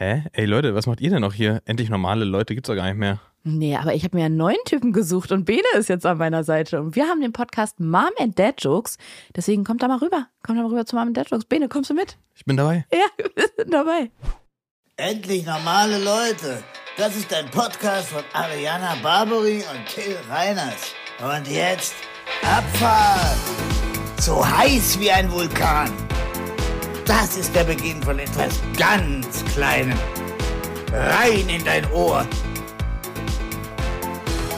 Hä? Ey Leute, was macht ihr denn noch hier? Endlich normale Leute gibt's doch gar nicht mehr. Nee, aber ich habe mir einen neuen Typen gesucht und Bene ist jetzt an meiner Seite. Und wir haben den Podcast Mom and Dad Jokes. Deswegen kommt da mal rüber. Kommt da mal rüber zu Mom and Dad Jokes. Bene, kommst du mit? Ich bin dabei. Ja, wir sind dabei. Endlich normale Leute. Das ist ein Podcast von Ariana Barbary und Till Reiners. Und jetzt Abfahrt. So heiß wie ein Vulkan. Das ist der Beginn von etwas ganz Kleinem. Rein in dein Ohr.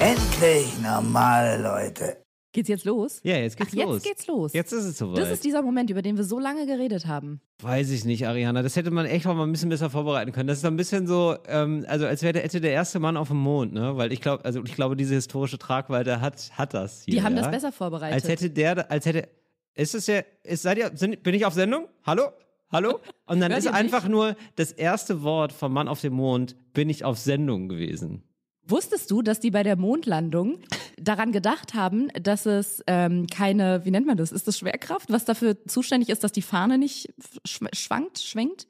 Endlich normale Leute. Geht's jetzt los? Ja, jetzt geht's Ach, los. jetzt geht's los. Jetzt ist es soweit. das ist dieser Moment, über den wir so lange geredet haben. Weiß ich nicht, Ariana. Das hätte man echt auch mal ein bisschen besser vorbereiten können. Das ist so ein bisschen so, ähm, also als wäre der, hätte der erste Mann auf dem Mond, ne? Weil ich glaube, also ich glaube, diese historische Tragweite hat, hat das hier. Die haben ja? das besser vorbereitet. Als hätte der, als hätte, ist es ja, ist, seid ihr, sind, bin ich auf Sendung? Hallo? Hallo? Und dann Hört ist einfach mich? nur das erste Wort vom Mann auf dem Mond, bin ich auf Sendung gewesen. Wusstest du, dass die bei der Mondlandung daran gedacht haben, dass es ähm, keine, wie nennt man das? Ist das Schwerkraft, was dafür zuständig ist, dass die Fahne nicht schw schwankt, schwenkt?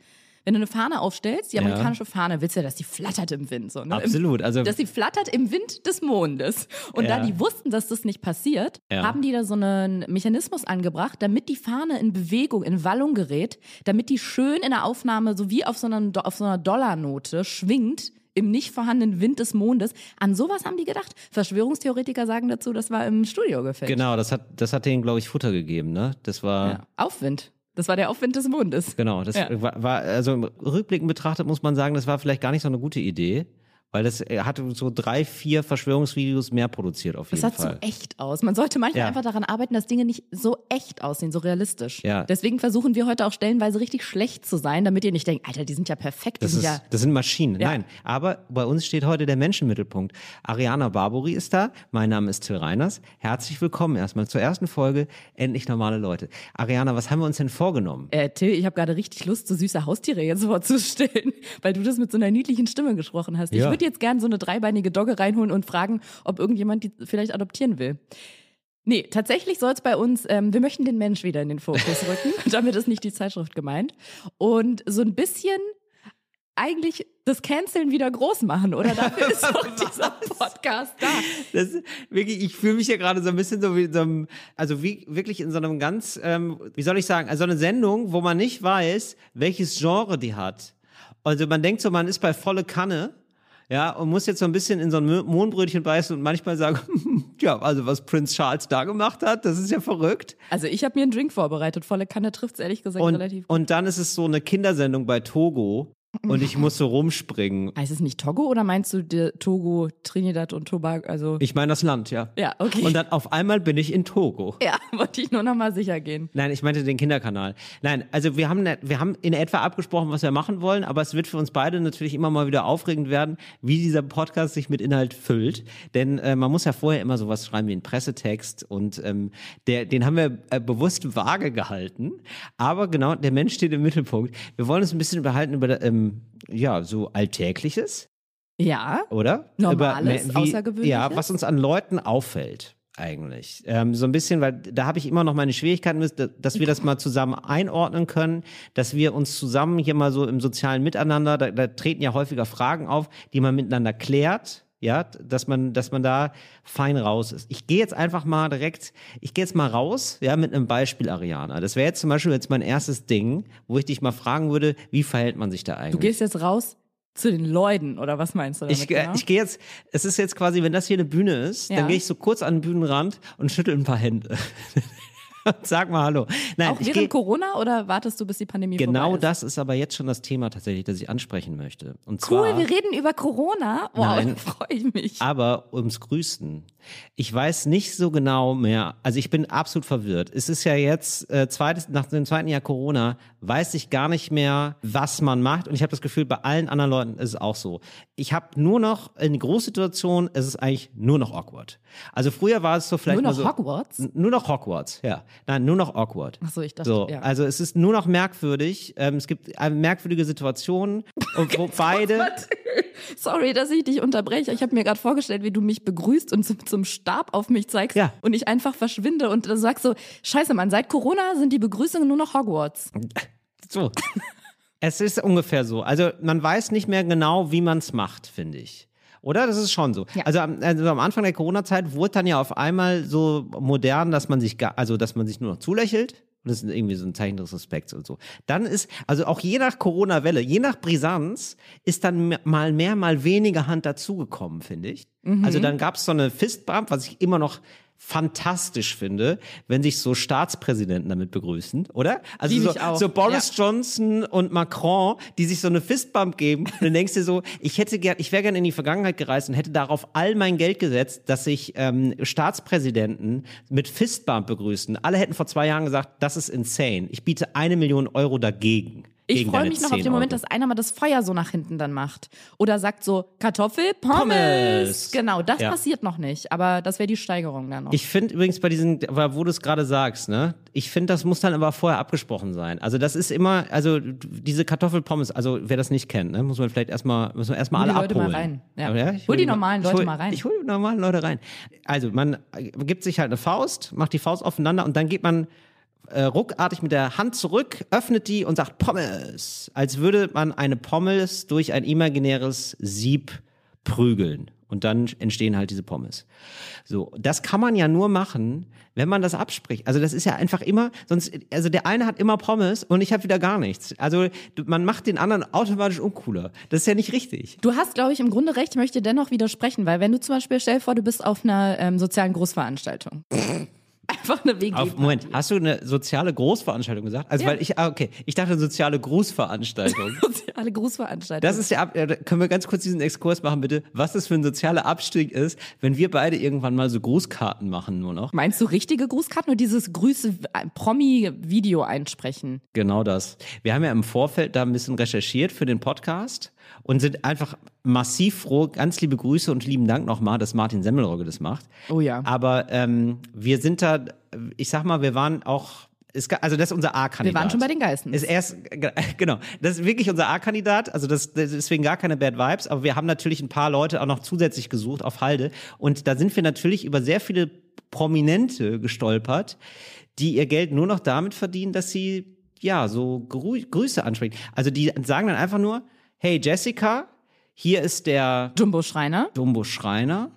Wenn du eine Fahne aufstellst, die Ja. amerikanische Fahne, willst du ja, dass die flattert im Wind. So, ne? Absolut, also- Dass sie flattert im Wind des Mondes. Und Ja. da die wussten, dass das nicht passiert, haben die da so einen Mechanismus angebracht, damit die Fahne in Bewegung, in Wallung gerät, damit die schön in der Aufnahme, so wie auf so einer, auf so einer Dollarnote, schwingt im nicht vorhandenen Wind des Mondes. An sowas haben die gedacht. Verschwörungstheoretiker sagen dazu, das war im Studio gefällt. Genau, das hat, das hat denen, glaube ich, Futter gegeben, ne? Das war, Ja. Aufwind. Das war der Aufwind des Mondes. Genau, das Ja. war, war, also im Rückblicken betrachtet muss man sagen, das war vielleicht gar nicht so eine gute Idee, weil das äh, hatte so drei, vier Verschwörungsvideos mehr produziert auf Das jeden sah Fall. so echt aus. Man sollte manchmal Ja. einfach daran arbeiten, dass Dinge nicht so echt aussehen, so realistisch. Ja. Deswegen versuchen wir heute auch stellenweise richtig schlecht zu sein, damit ihr nicht denkt, Alter, die sind ja perfekt, Das, sind ist, ja. das sind Maschinen. Ja. Nein, aber bei uns steht heute der Mensch im Mittelpunkt. Ariana Barbori ist da. Mein Name ist Till Reiners. Herzlich willkommen erstmal zur ersten Folge Endlich normale Leute. Ariana, was haben wir uns denn vorgenommen? Äh, Till, ich habe gerade richtig Lust, so süße Haustiere jetzt vorzustellen, weil du das mit so einer niedlichen Stimme gesprochen hast. Ja. Würde jetzt gern so eine dreibeinige Dogge reinholen und fragen, ob irgendjemand die vielleicht adoptieren will. Nee, tatsächlich soll es bei uns, ähm, wir möchten den Mensch wieder in den Fokus rücken. Damit ist nicht die Zeitschrift gemeint. Und so ein bisschen eigentlich das Canceln wieder groß machen, oder? Dafür ist doch dieser Podcast da. Das, wirklich, ich fühle mich ja gerade so ein bisschen so wie in so einem, also wie wirklich in so einem ganz, ähm, wie soll ich sagen, also eine Sendung, wo man nicht weiß, welches Genre die hat. Also man denkt so, man ist bei volle Kanne, ja, und muss jetzt so ein bisschen in so ein Mo- Mohnbrötchen beißen und manchmal sagen, ja, also was Prince Charles da gemacht hat, das ist ja verrückt. Also ich habe mir einen Drink vorbereitet. Volle Kanne trifft's ehrlich gesagt Und, relativ gut. und dann ist es so eine Kindersendung bei Togo und ich muss so rumspringen. Heißt es nicht Togo oder meinst du Togo, Trinidad und Tobago? Also Ich meine das Land, ja. ja, okay. Und dann auf einmal bin ich in Togo. ja, wollte ich nur noch mal sicher gehen. Nein, ich meinte den Kinderkanal. Nein, also wir haben, ne- wir haben in etwa abgesprochen, was wir machen wollen, aber es wird für uns beide natürlich immer mal wieder aufregend werden, wie dieser Podcast sich mit Inhalt füllt. Denn äh, man muss ja vorher immer sowas schreiben wie einen Pressetext und ähm, der, den haben wir äh, bewusst vage gehalten. Aber genau, der Mensch steht im Mittelpunkt. Wir wollen uns ein bisschen überhalten über ähm, ja, so Alltägliches Ja, oder? Normales, Über, Außergewöhnliches? Ja, was uns an Leuten auffällt eigentlich. Ähm, so ein bisschen, weil da habe ich immer noch meine Schwierigkeiten, dass wir das mal zusammen einordnen können, dass wir uns zusammen hier mal so im sozialen Miteinander, da, da treten ja häufiger Fragen auf, die man miteinander klärt. Ja, dass man, dass man da fein raus ist. Ich gehe jetzt einfach mal direkt, ich gehe jetzt mal raus, ja, mit einem Beispiel, Ariana. Das wäre jetzt zum Beispiel jetzt mein erstes Ding, wo ich dich mal fragen würde, wie verhält man sich da eigentlich? du gehst jetzt raus zu den Leuten oder was meinst du damit Ich, genau? äh, ich gehe jetzt, es ist jetzt quasi, wenn das hier eine Bühne ist, Ja. dann gehe ich so kurz an den Bühnenrand und schüttel ein paar Hände. Sag mal Hallo. Nein, Auch während Corona oder wartest du, bis die Pandemie genau vorbei ist? das ist aber jetzt schon das Thema tatsächlich, das ich ansprechen möchte. Und Cool, zwar, wir reden über Corona. Wow, Nein. freue ich mich. aber ums Grüßen. Ich weiß nicht so genau mehr, also ich bin absolut verwirrt. Es ist ja jetzt, äh, zweites, nach dem zweiten Jahr Corona, weiß ich gar nicht mehr, was man macht. Und ich habe das Gefühl, bei allen anderen Leuten ist es auch so. Ich habe nur noch, in Großsituationen ist es eigentlich nur noch awkward. Also früher war es so vielleicht Nur noch so, Hogwarts? Nur noch Hogwarts, ja. Nein, nur noch awkward. Ach so, ich dachte, So, ja. also es ist nur noch merkwürdig. Ähm, es gibt äh, merkwürdige Situationen, wo beide. Sorry, dass ich dich unterbreche. Ich habe mir gerade vorgestellt, wie du mich begrüßt und zum, zum Stab auf mich zeigst Ja. und ich einfach verschwinde und sagst so, scheiße Mann, seit Corona sind die Begrüßungen nur noch Hogwarts. So. Es ist ungefähr so. Also man weiß nicht mehr genau, wie man es macht, finde ich. Oder? Das ist schon so. Ja. Also, am, also am Anfang der Corona-Zeit wurde dann ja auf einmal so modern, dass man sich, also dass man sich nur noch zulächelt. Und das ist irgendwie so ein Zeichen des Respekts und so. Dann ist, also auch je nach Corona-Welle, je nach Brisanz, ist dann mal mehr, mal weniger Hand dazugekommen, finde ich. Also dann gab es so eine Fistbump, was ich immer noch fantastisch finde, wenn sich so Staatspräsidenten damit begrüßen, oder? Also Lieb so, so Boris Johnson und Macron, die sich so eine Fistbump geben. Und dann denkst du so, ich hätte gern, ich wäre gern in die Vergangenheit gereist und hätte darauf all mein Geld gesetzt, dass sich ähm, Staatspräsidenten mit Fistbump begrüßen. Alle hätten vor zwei Jahren gesagt, das ist insane. Ich biete eine Million Euro dagegen. Ich freue mich noch auf 10 den Moment, Euro. dass einer mal das Feuer so nach hinten dann macht. Oder sagt so, Kartoffel, Pommes. Pommes. Genau, das Ja. passiert noch nicht. Aber das wäre die Steigerung dann noch. Ich finde übrigens bei diesen, wo du es gerade sagst, ne, ich finde, das muss dann aber vorher abgesprochen sein. Also das ist immer, also diese Kartoffelpommes, also wer das nicht kennt, ne, muss man vielleicht erstmal, müssen wir erstmal Hol alle Leute mal abholen. rein. Ja. Aber ich Hol die mal- normalen Leute hol, mal rein. Ich hole die normalen Leute rein. Also man gibt sich halt eine Faust, macht die Faust aufeinander und dann geht man äh, ruckartig mit der Hand zurück, öffnet die und sagt Pommes, als würde man eine Pommes durch ein imaginäres Sieb prügeln. Und dann entstehen halt diese Pommes. So, das kann man ja nur machen, wenn man das abspricht. Also das ist ja einfach immer, sonst, also der eine hat immer Pommes und ich habe wieder gar nichts. Also man macht den anderen automatisch uncooler. Das ist ja nicht richtig. Du hast, glaube ich, im Grunde recht, ich möchte dennoch widersprechen, weil wenn du zum Beispiel, stell vor, du bist auf einer ähm, sozialen Großveranstaltung. Einfach eine WG. Auf, Moment, hast du eine soziale Großveranstaltung gesagt? Also Ja. weil ich, ah, okay, ich dachte eine soziale Grußveranstaltung. Soziale Großveranstaltung. Das ist äh, können wir ganz kurz diesen Exkurs machen, bitte? Was das für ein sozialer Abstieg ist, wenn wir beide irgendwann mal so Grußkarten machen nur noch. Meinst du richtige Grußkarten oder dieses Grüße äh, Promi-Video einsprechen? Genau das. Wir haben ja im Vorfeld da ein bisschen recherchiert für den Podcast und sind einfach massiv froh. Ganz liebe Grüße und lieben Dank nochmal, dass Martin Semmelrogge das macht. Oh ja. Aber ähm, wir sind da, ich sag mal, wir waren auch, es, also das ist unser A-Kandidat. Wir waren schon bei den Geistens. Ist erst, genau, das ist wirklich unser A-Kandidat, also das, das deswegen gar keine Bad Vibes, aber wir haben natürlich ein paar Leute auch noch zusätzlich gesucht auf Halde und da sind wir natürlich über sehr viele Prominente gestolpert, die ihr Geld nur noch damit verdienen, dass sie ja so Grü Grüße ansprechen. Also die sagen dann einfach nur, hey Jessica, hier ist der Jumbo Schreiner. Dumbo Schreiner,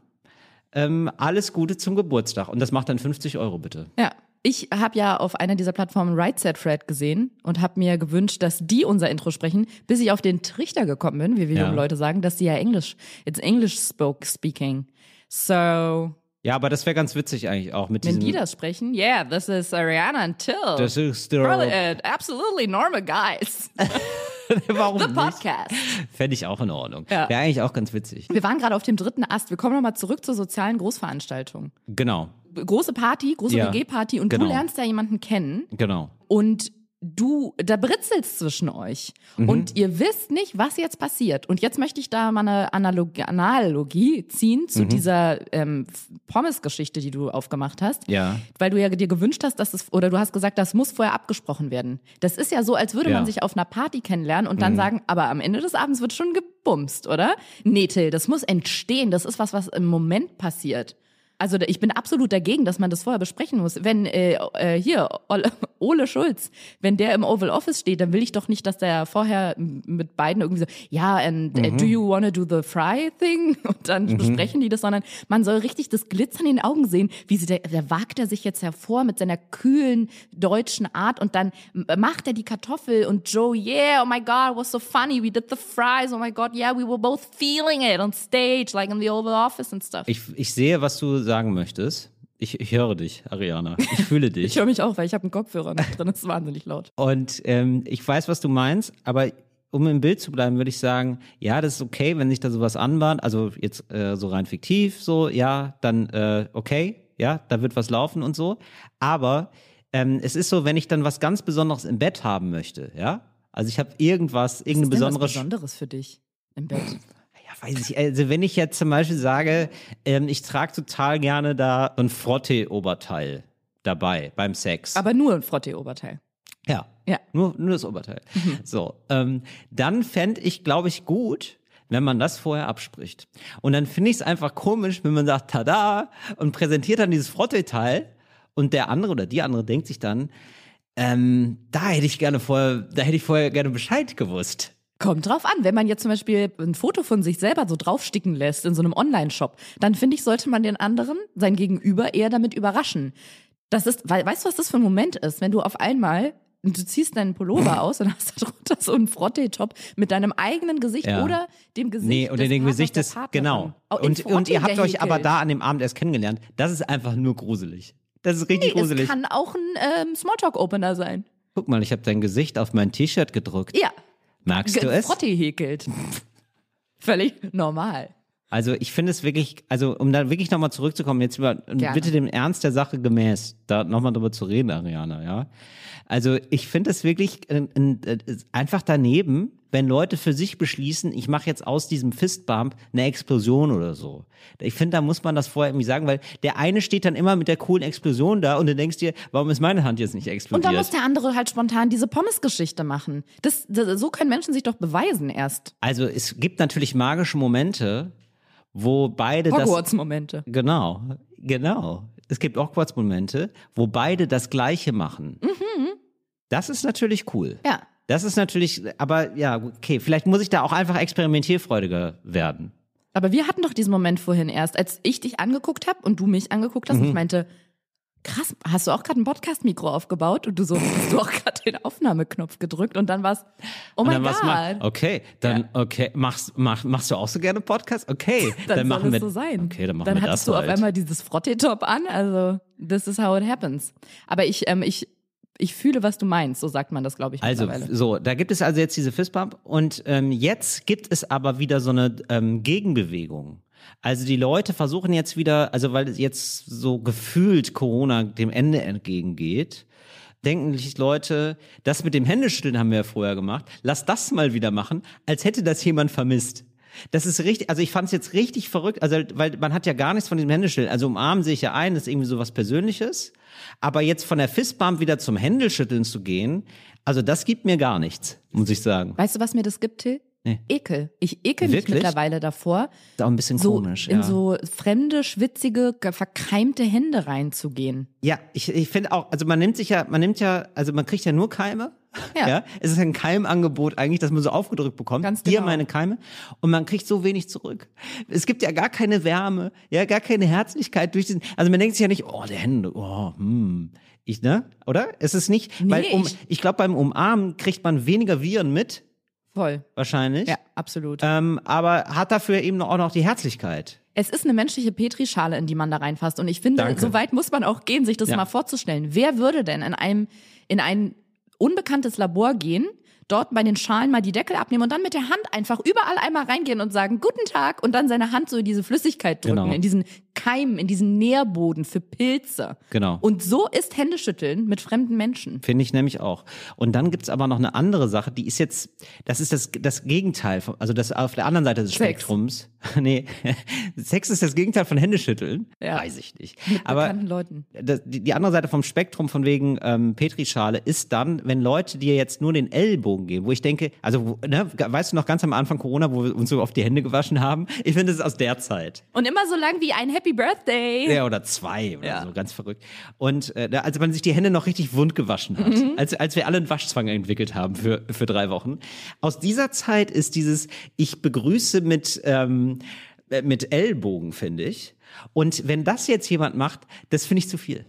ähm, alles Gute zum Geburtstag und das macht dann 50 Euro bitte. Ja. Ich habe ja auf einer dieser Plattformen Right Set Fred gesehen und habe mir gewünscht, dass die unser Intro sprechen, bis ich auf den Trichter gekommen bin, wie wir Ja. Leute sagen, dass die ja Englisch, it's English spoke speaking. So, Ja, aber das wäre ganz witzig eigentlich auch mit wenn die das sprechen, yeah, this is Ariana and Till. das ist der, absolutely normal guys. Warum The nicht? Podcast. Fände ich auch in Ordnung. Ja. Wäre eigentlich auch ganz witzig. Wir waren gerade auf dem dritten Ast. Wir kommen nochmal zurück zur sozialen Großveranstaltung. Genau, Große Party, große Ja, WG-Party und genau. du lernst da jemanden kennen genau. und du, da britzelt's zwischen euch Mhm. und ihr wisst nicht, was jetzt passiert. Und jetzt möchte ich da mal eine Analogie, Analogie ziehen Mhm. zu dieser ähm, Pommes-Geschichte, die du aufgemacht hast. Ja. Weil du ja dir gewünscht hast, dass es, oder du hast gesagt, das muss vorher abgesprochen werden. Das ist ja so, als würde Ja. Mhm. man sich auf einer Party kennenlernen und dann sagen, aber am Ende des Abends wird schon gebumst, oder? Nee, Till, das muss entstehen. Das ist was, was im Moment passiert. Also ich bin absolut dagegen, dass man das vorher besprechen muss. Wenn äh, äh, hier Ole, Schulz, wenn der im Oval Office steht, dann will ich doch nicht, dass der vorher mit beiden irgendwie so, ja, and äh, do you wanna do the fry thing? Und dann besprechen die das, sondern man soll richtig das Glitzern in den Augen sehen, wie sie der, der wagt er sich jetzt hervor mit seiner kühlen deutschen Art und dann macht er die Kartoffel und Joe, yeah, oh my God, it was so funny, we did the fries, oh my God, yeah, we were both feeling it on stage, like in the Oval Office and stuff. Ich, ich sehe, was du sagen möchtest. Ich, ich höre dich, Ariana. Ich fühle dich. Ich höre mich auch, weil ich habe einen Kopfhörer noch drin, das ist wahnsinnig laut. Und ähm, ich weiß, was du meinst, aber um im Bild zu bleiben, würde ich sagen, ja, das ist okay, wenn sich da sowas anbahnt, also jetzt äh, so rein fiktiv, so, ja, dann äh, okay, ja, da wird was laufen und so. Aber ähm, es ist so, wenn ich dann was ganz Besonderes im Bett haben möchte, ja, also ich habe irgendwas, Was irgendeine ist denn besondere was Besonderes für dich im Bett? Weiß ich. Also wenn ich jetzt zum Beispiel sage, ähm, ich trage total gerne da ein Frottee-Oberteil dabei beim Sex. Aber nur ein Frottee-Oberteil. ja. Ja. Nur, nur das Oberteil. So, ähm, dann fände ich, glaube ich, gut, wenn man das vorher abspricht. Und dann finde ich es einfach komisch, wenn man sagt, tada, und präsentiert dann dieses Frottee-Teil und der andere oder die andere denkt sich dann, Ähm, da hätte ich gerne vorher, da hätte ich vorher gerne Bescheid gewusst. Kommt drauf an, wenn man jetzt zum Beispiel ein Foto von sich selber so draufsticken lässt in so einem Online-Shop, dann finde ich, sollte man den anderen, sein Gegenüber, eher damit überraschen. Das ist, weil, weißt du, was das für ein Moment ist, wenn du auf einmal und du ziehst deinen Pullover aus und hast darunter so einen Frotte-Top mit deinem eigenen Gesicht Ja. oder dem Gesicht Nee, oder des dem Partners, Gesicht des, genau. Oh, Und, und ihr habt euch aber da an dem Abend erst kennengelernt. Das ist einfach nur gruselig. Das ist richtig Nee, gruselig. es kann auch ein ähm, Smalltalk-Opener sein. Guck mal, ich habe dein Gesicht auf mein T-Shirt gedruckt. Ja, Magst du es? Frotte häkelt. Völlig normal. Also ich finde es wirklich, also um da wirklich nochmal zurückzukommen, jetzt über, Gerne. bitte dem Ernst der Sache gemäß, da nochmal drüber zu reden, Ariana, ja. Also ich finde es wirklich äh, äh, einfach daneben, wenn Leute für sich beschließen, ich mache jetzt aus diesem Fistbump eine Explosion oder so. Ich finde, da muss man das vorher irgendwie sagen, weil der eine steht dann immer mit der coolen Explosion da und du denkst dir, warum ist meine Hand jetzt nicht Und explodiert? dann muss der andere halt spontan diese Pommes-Geschichte machen. Das, das, so können Menschen sich doch beweisen erst. also es gibt natürlich magische Momente, wo beide das Hogwarts-Momente. Genau, genau. Es gibt Awkward-Momente, wo beide das Gleiche machen. Das ist natürlich cool. Ja. Das ist natürlich, aber ja, okay, vielleicht muss ich da auch einfach experimentierfreudiger werden. Aber wir hatten doch diesen Moment vorhin erst, als ich dich angeguckt habe und du mich angeguckt hast. Und Mhm. ich meinte, krass, hast du auch gerade ein Podcast-Mikro aufgebaut? Und du so, hast du auch gerade den Aufnahmeknopf gedrückt? Und dann war's, oh Und mein Gott. okay, dann, okay, machst, mach, machst du auch so gerne Podcast? Okay, dann, dann, machen wir, es so sein. okay, dann machen dann wir hattest das du halt. auf einmal dieses Frotte-Top an. Also, this is how it happens. Aber ich, ähm, ich, ich fühle, was du meinst. So sagt man das, glaube ich, Also so, da gibt es also jetzt diese Fistbump und ähm, jetzt gibt es aber wieder so eine ähm, Gegenbewegung. Also die Leute versuchen jetzt wieder, also weil jetzt so gefühlt Corona dem Ende entgegengeht, denken sich Leute, das mit dem Händeschütteln haben wir ja vorher gemacht, lass das mal wieder machen, als hätte das jemand vermisst. Das ist richtig, also ich fand es jetzt richtig verrückt, also weil man hat ja gar nichts von diesem Händeschütteln. Also umarmen sehe ich ja ein, das ist irgendwie so was Persönliches. Aber jetzt von der Fistbump wieder zum Händeschütteln zu gehen, also das gibt mir gar nichts, muss ich sagen. Weißt du, was mir das gibt, Till? Nee. Ekel. Ich ekel mich Wirklich? mittlerweile davor, Ist auch ein bisschen so komisch, in ja. so fremde, schwitzige, ge- verkeimte Hände reinzugehen. ja, ich, ich finde auch, also man nimmt sich ja, man nimmt ja, also man kriegt ja nur Keime. Ja. Es ist ein Keimangebot eigentlich, dass man so aufgedrückt bekommt. Ganz Hier genau. meine Keime. Und man kriegt so wenig zurück. Es gibt ja gar keine Wärme, ja, gar keine Herzlichkeit durch diesen, also man denkt sich ja nicht, oh, der Hände, oh, hm. Ich, ne? Oder? Es ist nicht, Nee, weil um, ich- ich glaube, beim Umarmen kriegt man weniger Viren mit, Voll. wahrscheinlich. Ja, absolut. Ähm, aber hat dafür eben auch noch die Herzlichkeit. Es ist eine menschliche Petrischale, in die man da reinfasst. Und ich finde, Danke. so weit muss man auch gehen, sich das Ja. mal vorzustellen. Wer würde denn in einem, in ein unbekanntes Labor gehen, dort bei den Schalen mal die Deckel abnehmen und dann mit der Hand einfach überall einmal reingehen und sagen, guten Tag, und dann seine Hand so in diese Flüssigkeit drücken, Genau. in diesen Keim, in diesen Nährboden für Pilze. Genau. Und so ist Händeschütteln mit fremden Menschen. Finde ich nämlich auch. Und dann gibt's aber noch eine andere Sache, die ist jetzt, das ist das, das Gegenteil, von, also das auf der anderen Seite des Sex. Spektrums. nee, Sex ist das Gegenteil von Händeschütteln. Ja. Weiß ich nicht. Mit aber bekannten Leuten. das, die, die andere Seite vom Spektrum von wegen ähm, Petrischale ist dann, wenn Leute dir jetzt nur den Ellbogen geben, wo ich denke, also ne, weißt du noch ganz am Anfang Corona, wo wir uns so oft die Hände gewaschen haben? Ich finde, das ist aus der Zeit. Und immer so lang wie ein Happy Birthday. Ja, oder zwei oder Ja. so, ganz verrückt. Und äh, als man sich die Hände noch richtig wund gewaschen hat, Mhm. als, als wir alle einen Waschzwang entwickelt haben für, für drei Wochen. Aus dieser Zeit ist dieses, ich begrüße mit, ähm, äh, mit Ellbogen, finde ich. Und wenn das jetzt jemand macht, das finde ich zu viel.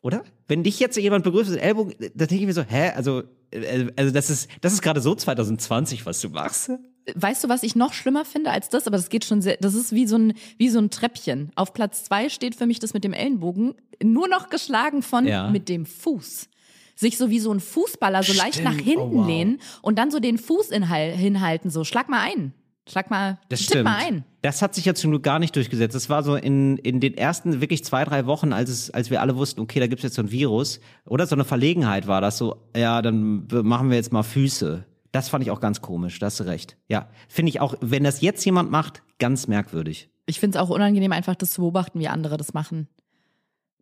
Oder? Wenn dich jetzt jemand begrüßt mit Ellbogen, da denke ich mir so, hä, also, äh, also das ist, das ist gerade so 2020, was du machst. Weißt du, was ich noch schlimmer finde als das? Aber das geht schon sehr, das ist wie so ein, wie so ein Treppchen. Auf Platz zwei steht für mich das mit dem Ellenbogen, nur noch geschlagen von Ja. mit dem Fuß. Sich so wie so ein Fußballer so leicht Stimmt. nach hinten Oh, wow. lehnen und dann so den Fuß inhal- hinhalten, so, schlag mal ein. Schlag mal, Das tipp stimmt. mal ein. Das hat sich ja zum Glück gar nicht durchgesetzt. Das war so in, in den ersten wirklich zwei, drei Wochen, als es, als wir alle wussten, okay, da gibt's jetzt so ein Virus. Oder so eine Verlegenheit war das so, ja, dann machen wir jetzt mal Füße. Das fand ich auch ganz komisch, da hast du recht. Ja, finde ich auch, wenn das jetzt jemand macht, ganz merkwürdig. Ich finde es auch unangenehm, einfach das zu beobachten, wie andere das machen.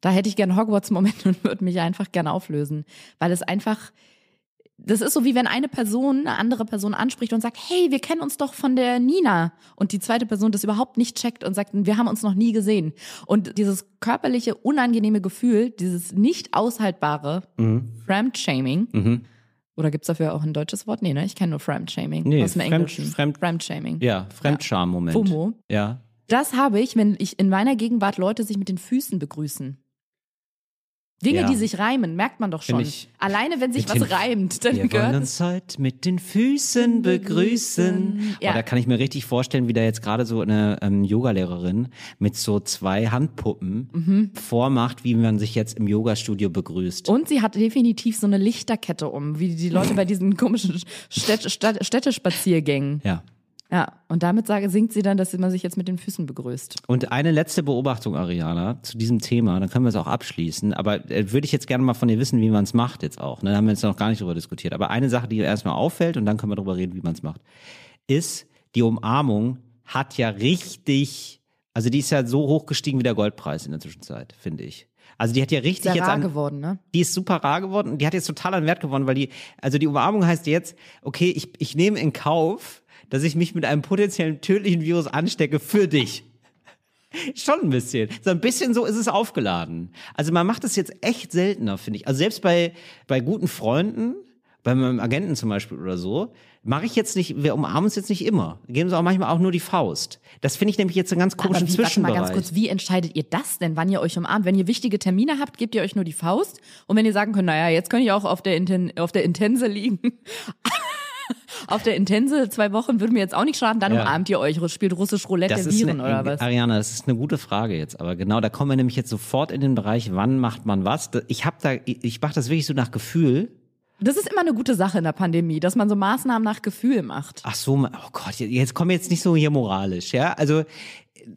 Da hätte ich gerne Hogwarts-Moment und würde mich einfach gerne auflösen. Weil es einfach, das ist so wie wenn eine Person eine andere Person anspricht und sagt, hey, wir kennen uns doch von der Nina. Und die zweite Person das überhaupt nicht checkt und sagt, wir haben uns noch nie gesehen. Und dieses körperliche, unangenehme Gefühl, dieses nicht aushaltbare Fremdshaming, oder gibt's dafür auch ein deutsches Wort? Nee, ne? Ich kenne nur Fremdshaming Nee, aus dem Fremd- Englischen. Fremd- Fremdshaming. Ja, Fremdscham-Moment. FOMO. Ja. Das habe ich, wenn ich in meiner Gegenwart Leute sich mit den Füßen begrüßen. Dinge, Ja. die sich reimen, merkt man doch schon. Ich- Alleine wenn sich was den- reimt, dann Wir wollen gehört es. uns heute mit den Füßen begrüßen. Ja. Oh, da kann ich mir richtig vorstellen, wie da jetzt gerade so eine ähm, Yogalehrerin mit so zwei Handpuppen Mhm. vormacht, wie man sich jetzt im Yogastudio begrüßt. Und sie hat definitiv so eine Lichterkette um, wie die Leute bei diesen komischen Städt Stadt Städtespaziergängen. Ja. Ja, und damit sage, singt sie dann, dass man sich jetzt mit den Füßen begrüßt. Und eine letzte Beobachtung, Ariana, zu diesem Thema, dann können wir es auch abschließen. Aber äh, würde ich jetzt gerne mal von dir wissen, wie man es macht jetzt auch. Ne? Da haben wir jetzt noch gar nicht drüber diskutiert. Aber eine Sache, die erstmal auffällt, und dann können wir darüber reden, wie man es macht, ist, die Umarmung hat ja richtig, also die ist ja so hoch gestiegen wie der Goldpreis in der Zwischenzeit, finde ich. Also die hat ja richtig Sehr jetzt rar an, geworden, ne? die ist super rar geworden und die hat jetzt total an Wert gewonnen, weil die, also die Umarmung heißt jetzt, okay, ich, ich nehme in Kauf, dass ich mich mit einem potenziellen tödlichen Virus anstecke für dich. Schon ein bisschen. So ein bisschen so ist es aufgeladen. Also man macht es jetzt echt seltener, finde ich. Also selbst bei, bei guten Freunden, bei meinem Agenten zum Beispiel oder so, mache ich jetzt nicht, wir umarmen uns jetzt nicht immer. Geben sie auch manchmal auch nur die Faust. Das finde ich nämlich jetzt einen ganz Aber komischen wie, warte mal Zwischenbereich. ganz kurz, wie entscheidet ihr das denn, wann ihr euch umarmt? Wenn ihr wichtige Termine habt, gebt ihr euch nur die Faust? Und wenn ihr sagen könnt, naja, jetzt kann ich auch auf der, Inten auf der Intense liegen. auf der Intense zwei Wochen würde mir jetzt auch nicht schaden, dann Ja. umarmt ihr euch, spielt russisch Roulette der Viren eine, oder was? Ariana, das ist eine gute Frage jetzt, aber genau, da kommen wir nämlich jetzt sofort in den Bereich, wann macht man was? Ich habe da, ich ich mache das wirklich so nach Gefühl. Das ist immer eine gute Sache in der Pandemie, dass man so Maßnahmen nach Gefühl macht. Ach so, oh Gott, jetzt komm jetzt nicht so hier moralisch, ja? Also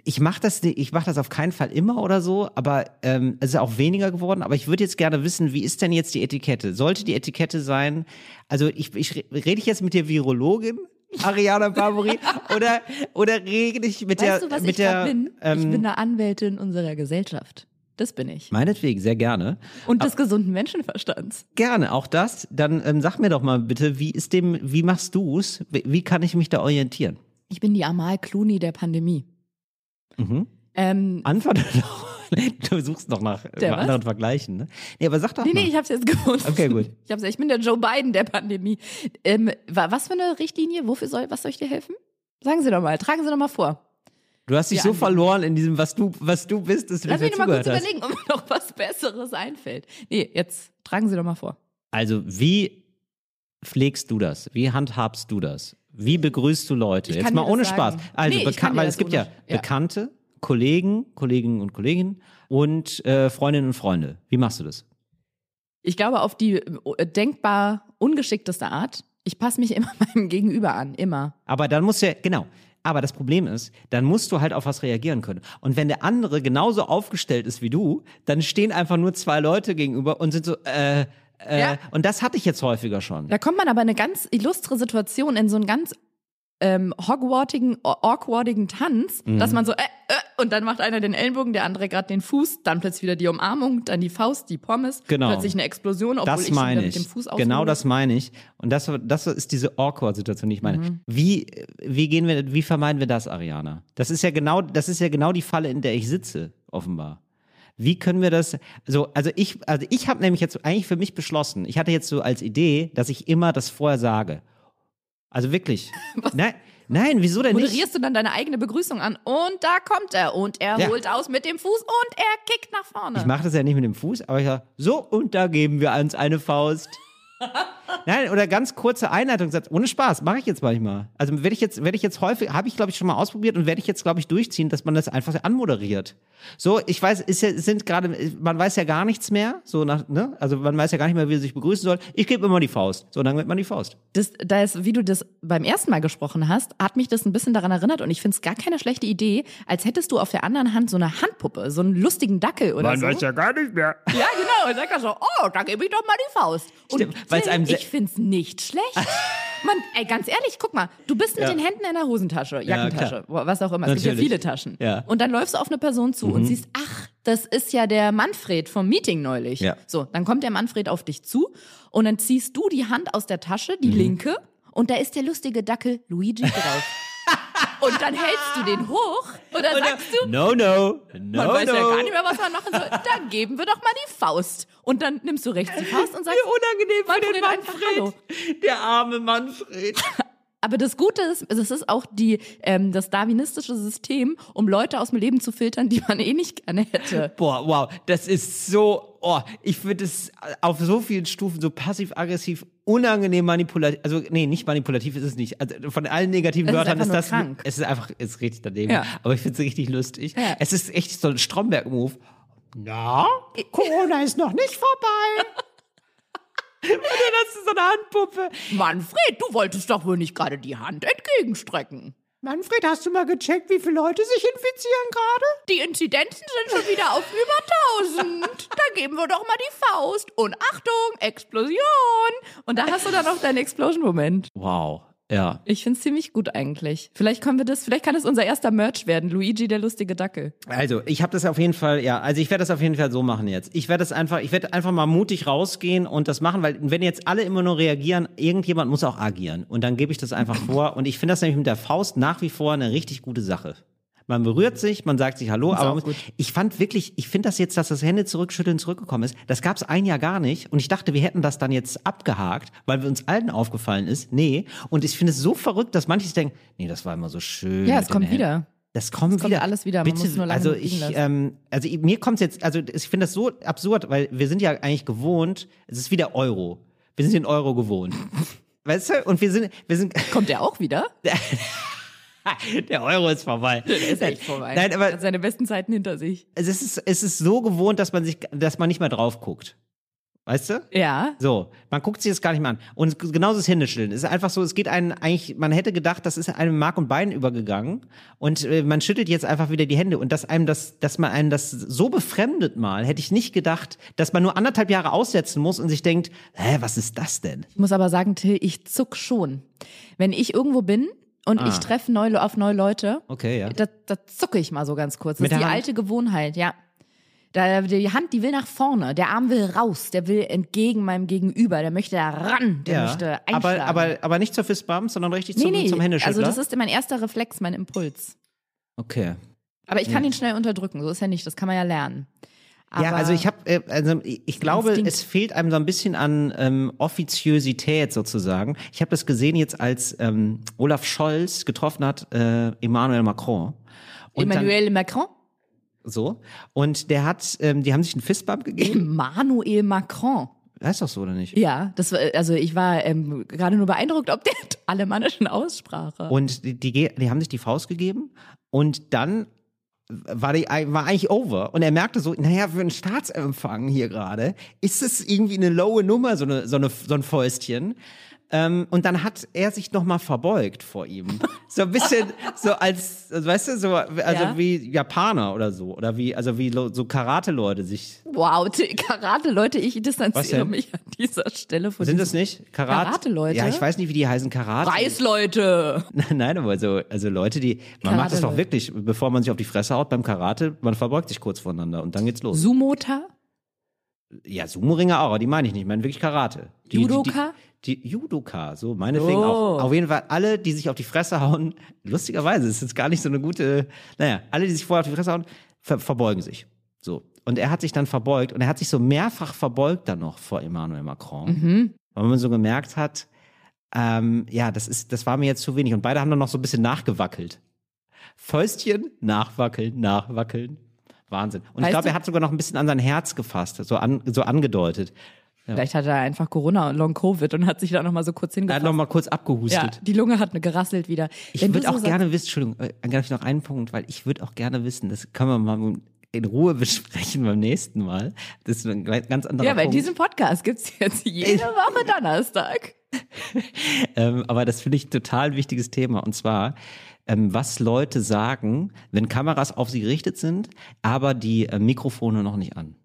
ich mache das, ich mache das auf keinen Fall immer oder so, aber ähm, es ist auch weniger geworden. Aber ich würde jetzt gerne wissen, wie ist denn jetzt die Etikette? Sollte die Etikette sein? Also ich, ich re- rede ich jetzt mit der Virologin? Ariana Barbary oder oder rede ich mit Weißt der du, was mit ich der bin? ich ähm, bin eine Anwältin unserer Gesellschaft. Das bin ich. meinetwegen sehr gerne Und des gesunden Menschenverstands. Gerne, auch das. Dann ähm, sag mir doch mal bitte, wie ist dem, wie machst du's? Wie, wie kann ich mich da orientieren? Ich bin die Amal Clooney der Pandemie. Mhm. Ähm, doch. Du suchst noch nach Der was? anderen Vergleichen, ne? Nee, aber sag doch Nee, mal. nee, ich hab's jetzt gefunden. Okay, gut. Ich, hab's, ich bin der Joe Biden der Pandemie. Ähm, wa- was für eine Richtlinie? Wofür soll, was soll ich dir helfen? Sagen Sie doch mal, tragen Sie doch mal vor. du hast dich die so verloren in diesem, was du, was du bist, dass du Lass mich noch mal kurz hast. überlegen, ob mir noch was Besseres einfällt. Nee, jetzt tragen Sie doch mal vor. Also, wie pflegst du das? Wie handhabst du das? Wie begrüßt du Leute? Jetzt mal ohne sagen. Spaß. Also, Nee, ich kann bekan- dir weil es gibt ja, ja. Bekannte, Kollegen, Kolleginnen und Kollegen und äh, Freundinnen und Freunde. Wie machst du das? Ich glaube, auf die äh, denkbar ungeschickteste Art. Ich passe mich immer meinem Gegenüber an, immer. Aber dann muss ja, genau. Aber das Problem ist, dann musst du halt auf was reagieren können. Und wenn der andere genauso aufgestellt ist wie du, dann stehen einfach nur zwei Leute gegenüber und sind so, äh, äh, Ja. und das hatte ich jetzt häufiger schon. Da kommt man aber in eine ganz illustre Situation, in so einen ganz ähm, hogwartigen, awkwardigen Tanz, Mhm. dass man so, äh, äh, und dann macht einer den Ellenbogen, der andere gerade den Fuß, dann plötzlich wieder die Umarmung, dann die Faust, die Pommes, Genau. plötzlich eine Explosion, obwohl Das ich meine mit ich. dem Fuß Genau aushole. das meine ich. Und das, das ist diese Awkward-Situation, die ich meine. Mhm. Wie, wie gehen wir, wie vermeiden wir das, Ariana? Das ist ja genau, das ist ja genau die Falle, in der ich sitze, offenbar. Wie können wir das, also, also ich, also ich habe nämlich jetzt eigentlich für mich beschlossen, ich hatte jetzt so als Idee, dass ich immer das vorher sage. Also wirklich. Nein, nein, wieso denn nicht? Moderierst du dann deine eigene Begrüßung an und da kommt er und er Ja. holt aus mit dem Fuß und er kickt nach vorne. Ich mache das ja nicht mit dem Fuß, aber ich sage, so, und da geben wir uns eine Faust. Nein, oder ganz kurze Einleitungssatz. Ohne Spaß, mache ich jetzt manchmal. Also werde ich jetzt, werde ich jetzt häufig, habe ich glaube ich schon mal ausprobiert und werde ich jetzt glaube ich durchziehen, dass man das einfach anmoderiert. So, ich weiß, ist ja, es sind gerade, man weiß ja gar nichts mehr, so nach, ne? Also man weiß ja gar nicht mehr, wie er sich begrüßen soll. Ich gebe immer die Faust. So, dann gibt man die Faust. das, da ist, wie du das beim ersten Mal gesprochen hast, hat mich das ein bisschen daran erinnert und ich finde es gar keine schlechte Idee, als hättest du auf der anderen Hand so eine Handpuppe, so einen lustigen Dackel oder so. ja gar nicht mehr. Ja, genau. Und sagt er so, oh, da gebe ich doch mal die Faust. Und Stimmt, weil's Till, einem ich find's nicht schlecht. Man, ey, ganz ehrlich, guck mal, du bist mit Ja. den Händen in der Hosentasche, Jackentasche, was auch immer. Es gibt ja viele Taschen. Ja. Mhm. Und dann läufst du auf eine Person zu und siehst, ach, das ist ja der Manfred vom Meeting neulich. Ja. So, dann kommt der Manfred auf dich zu und dann ziehst du die Hand aus der Tasche, Mhm. die linke, und da ist der lustige Dackel Luigi drauf. und dann hältst du den hoch und dann sagst du, No, no, no, man weiß no. ja gar nicht mehr, was man machen soll. Dann geben wir doch mal die Faust. Und dann nimmst du rechts die Faust und sagst, Wie unangenehm für den Manfred, Hallo. Manfred. Der arme Manfred. Aber das Gute ist, es ist auch die, ähm, das darwinistische System, um Leute aus dem Leben zu filtern, die man eh nicht gerne hätte. Boah, wow, das ist so, oh, ich finde es auf so vielen Stufen so passiv-aggressiv, unangenehm manipulativ, also nee, nicht manipulativ ist es nicht. Also von allen negativen Es ist Wörtern ist nur das, krank. es ist einfach, es ist richtig daneben, Ja. aber ich finde es richtig lustig. Ja. Es ist echt so ein Stromberg-Move. Na, Corona ist noch nicht vorbei. Und dann hast du so eine Handpuppe. Manfred, du wolltest doch wohl nicht gerade die Hand entgegenstrecken. Manfred, hast du mal gecheckt, wie viele Leute sich infizieren gerade? Die Inzidenzen sind schon wieder auf über 1000. Da geben wir doch mal die Faust. Und Achtung, Explosion. Und da hast du dann auch deinen Explosion-Moment. Wow, ja. Ich find's ziemlich gut eigentlich. Vielleicht können wir das, vielleicht kann das unser erster Merch werden. Luigi, der lustige Dackel. Also, ich habe das auf jeden Fall, ja, also ich werde das auf jeden Fall so machen jetzt. Ich werde das einfach, ich werde einfach mal mutig rausgehen und das machen, weil wenn jetzt alle immer nur reagieren, irgendjemand muss auch agieren. Und dann gebe ich das einfach vor. Und ich finde das nämlich mit der Faust nach wie vor eine richtig gute Sache. Man berührt sich, man sagt sich Hallo, aber muss, ich fand wirklich, ich finde das jetzt, dass das Hände zurückschütteln zurückgekommen ist, das gab es ein Jahr gar nicht. Und ich dachte, wir hätten das dann jetzt abgehakt, weil uns allen aufgefallen ist. Nee. Und ich finde es so verrückt, dass manche denken, nee, das war immer so schön. Ja, es kommt Händen. wieder. Das kommt, Es kommt wieder. alles wieder, man Bitte, muss nur lange also liegen ich, ähm, also ich- mir kommt's jetzt, also ich finde das so absurd, weil wir sind ja eigentlich gewohnt, es ist wie der Euro. Wir sind den Euro gewohnt. Weißt du? Und wir sind, wir sind, Kommt der auch wieder? der Euro ist vorbei. Der ist echt vorbei. Nein, aber Hat seine besten Zeiten hinter sich. es ist, es ist so gewohnt, dass man sich, dass man nicht mehr drauf guckt. Weißt du? Ja. So, man guckt sich das gar nicht mehr an. Und genauso das Händeschütteln. Es ist einfach so, es geht einen eigentlich, man hätte gedacht, das ist einem Mark und Bein übergegangen. Und äh, man schüttelt jetzt einfach wieder die Hände. Und dass einem das, dass man einem das so befremdet mal, hätte ich nicht gedacht, dass man nur anderthalb Jahre aussetzen muss und sich denkt, hä, was ist das denn? Ich muss aber sagen, Till, ich zuck schon. Wenn ich irgendwo bin und ich treffe neu, auf neue Leute, Okay, ja. da, da zucke ich mal so ganz kurz. Das Mit ist die Hand? alte Gewohnheit, ja. Da, die Hand, die will nach vorne, der Arm will raus, der will entgegen meinem Gegenüber, der möchte da ran, der ja. möchte aber, einschlagen. aber, aber nicht zur Fistbump, sondern richtig nee, zum, nee, zum Händeschüttler. also das ist mein erster Reflex, mein Impuls. okay. Aber ich kann ihn schnell unterdrücken, so ist ja nicht, das kann man ja lernen. Aber ja, also ich habe, äh, also ich, glaube, Instinkt. es fehlt einem so ein bisschen an ähm, Offiziosität sozusagen. Ich habe das gesehen jetzt, als ähm, Olaf Scholz getroffen hat, äh, Emmanuel Macron. Und Emmanuel Macron? Dann, so. Und der hat, ähm, die haben sich einen Fistbump gegeben. Emmanuel Macron. Heißt doch so, oder nicht? Ja, das war, also ich war ähm, gerade nur beeindruckt, ob der alemannischen Aussprache. Und die, die, die haben sich die Faust gegeben und dann war, die, war eigentlich over. Und er merkte so, naja, für einen Staatsempfang hier gerade ist es irgendwie eine lowe Nummer, so, eine, so, eine, so ein Fäustchen. Ähm, und dann hat er sich nochmal verbeugt vor ihm. So ein bisschen so als, also weißt du, so also Ja. wie Japaner oder so. Oder wie, also wie so Karate-Leute sich. wow, Till, Karate, Leute, ich distanziere mich an dieser Stelle von Sind das nicht? Karate? Karate-Leute? Ja, ich weiß nicht, wie die heißen. Karate. Reisleute. Nein, aber so, also Leute, die, man macht das doch Karate-Leute. wirklich, bevor man sich auf die Fresse haut beim Karate, man verbeugt sich kurz voneinander und dann geht's los. Sumota? Ja, Sumo-Ringer auch, aber die meine ich nicht, ich meine wirklich Karate. Die, Judoka? Die, die, die Judoka, so meinetwegen Oh. auch. Auf jeden Fall alle, die sich auf die Fresse hauen, lustigerweise, ist jetzt gar nicht so eine gute, naja, alle, die sich vorher auf die Fresse hauen, ver verbeugen sich. So. Und er hat sich dann verbeugt und er hat sich so mehrfach verbeugt dann noch vor Emmanuel Macron. Mhm. Weil man so gemerkt hat, ähm, ja, das ist, das war mir jetzt zu wenig. Und beide haben dann noch so ein bisschen nachgewackelt. Fäustchen, nachwackeln, nachwackeln. Wahnsinn. Und ich Weißt glaube, du- er hat sogar noch ein bisschen an sein Herz gefasst, so, an, so angedeutet. Vielleicht hat er einfach Corona und Long Covid und hat sich da noch mal so kurz Er hat hingefasst. noch mal kurz Ja, abgehustet. die Lunge hat gerasselt wieder. Ich würde so auch sagst- gerne wissen, Entschuldigung, äh, darf ich noch einen Punkt, weil ich würde auch gerne wissen, das können wir mal in Ruhe besprechen beim nächsten Mal. Das ist ein ganz anderer Ja, bei Punkt. diesem Podcast gibt's jetzt jede Woche Donnerstag. Ähm, aber das finde ich ein total wichtiges Thema. Und zwar, ähm, was Leute sagen, wenn Kameras auf sie gerichtet sind, aber die äh, Mikrofone noch nicht an.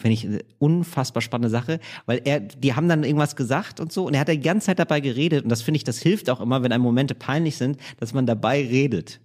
Finde ich eine unfassbar spannende Sache, weil er, die haben dann irgendwas gesagt und so und er hat die ganze Zeit dabei geredet und das finde ich, das hilft auch immer, wenn einem Momente peinlich sind, dass man dabei redet.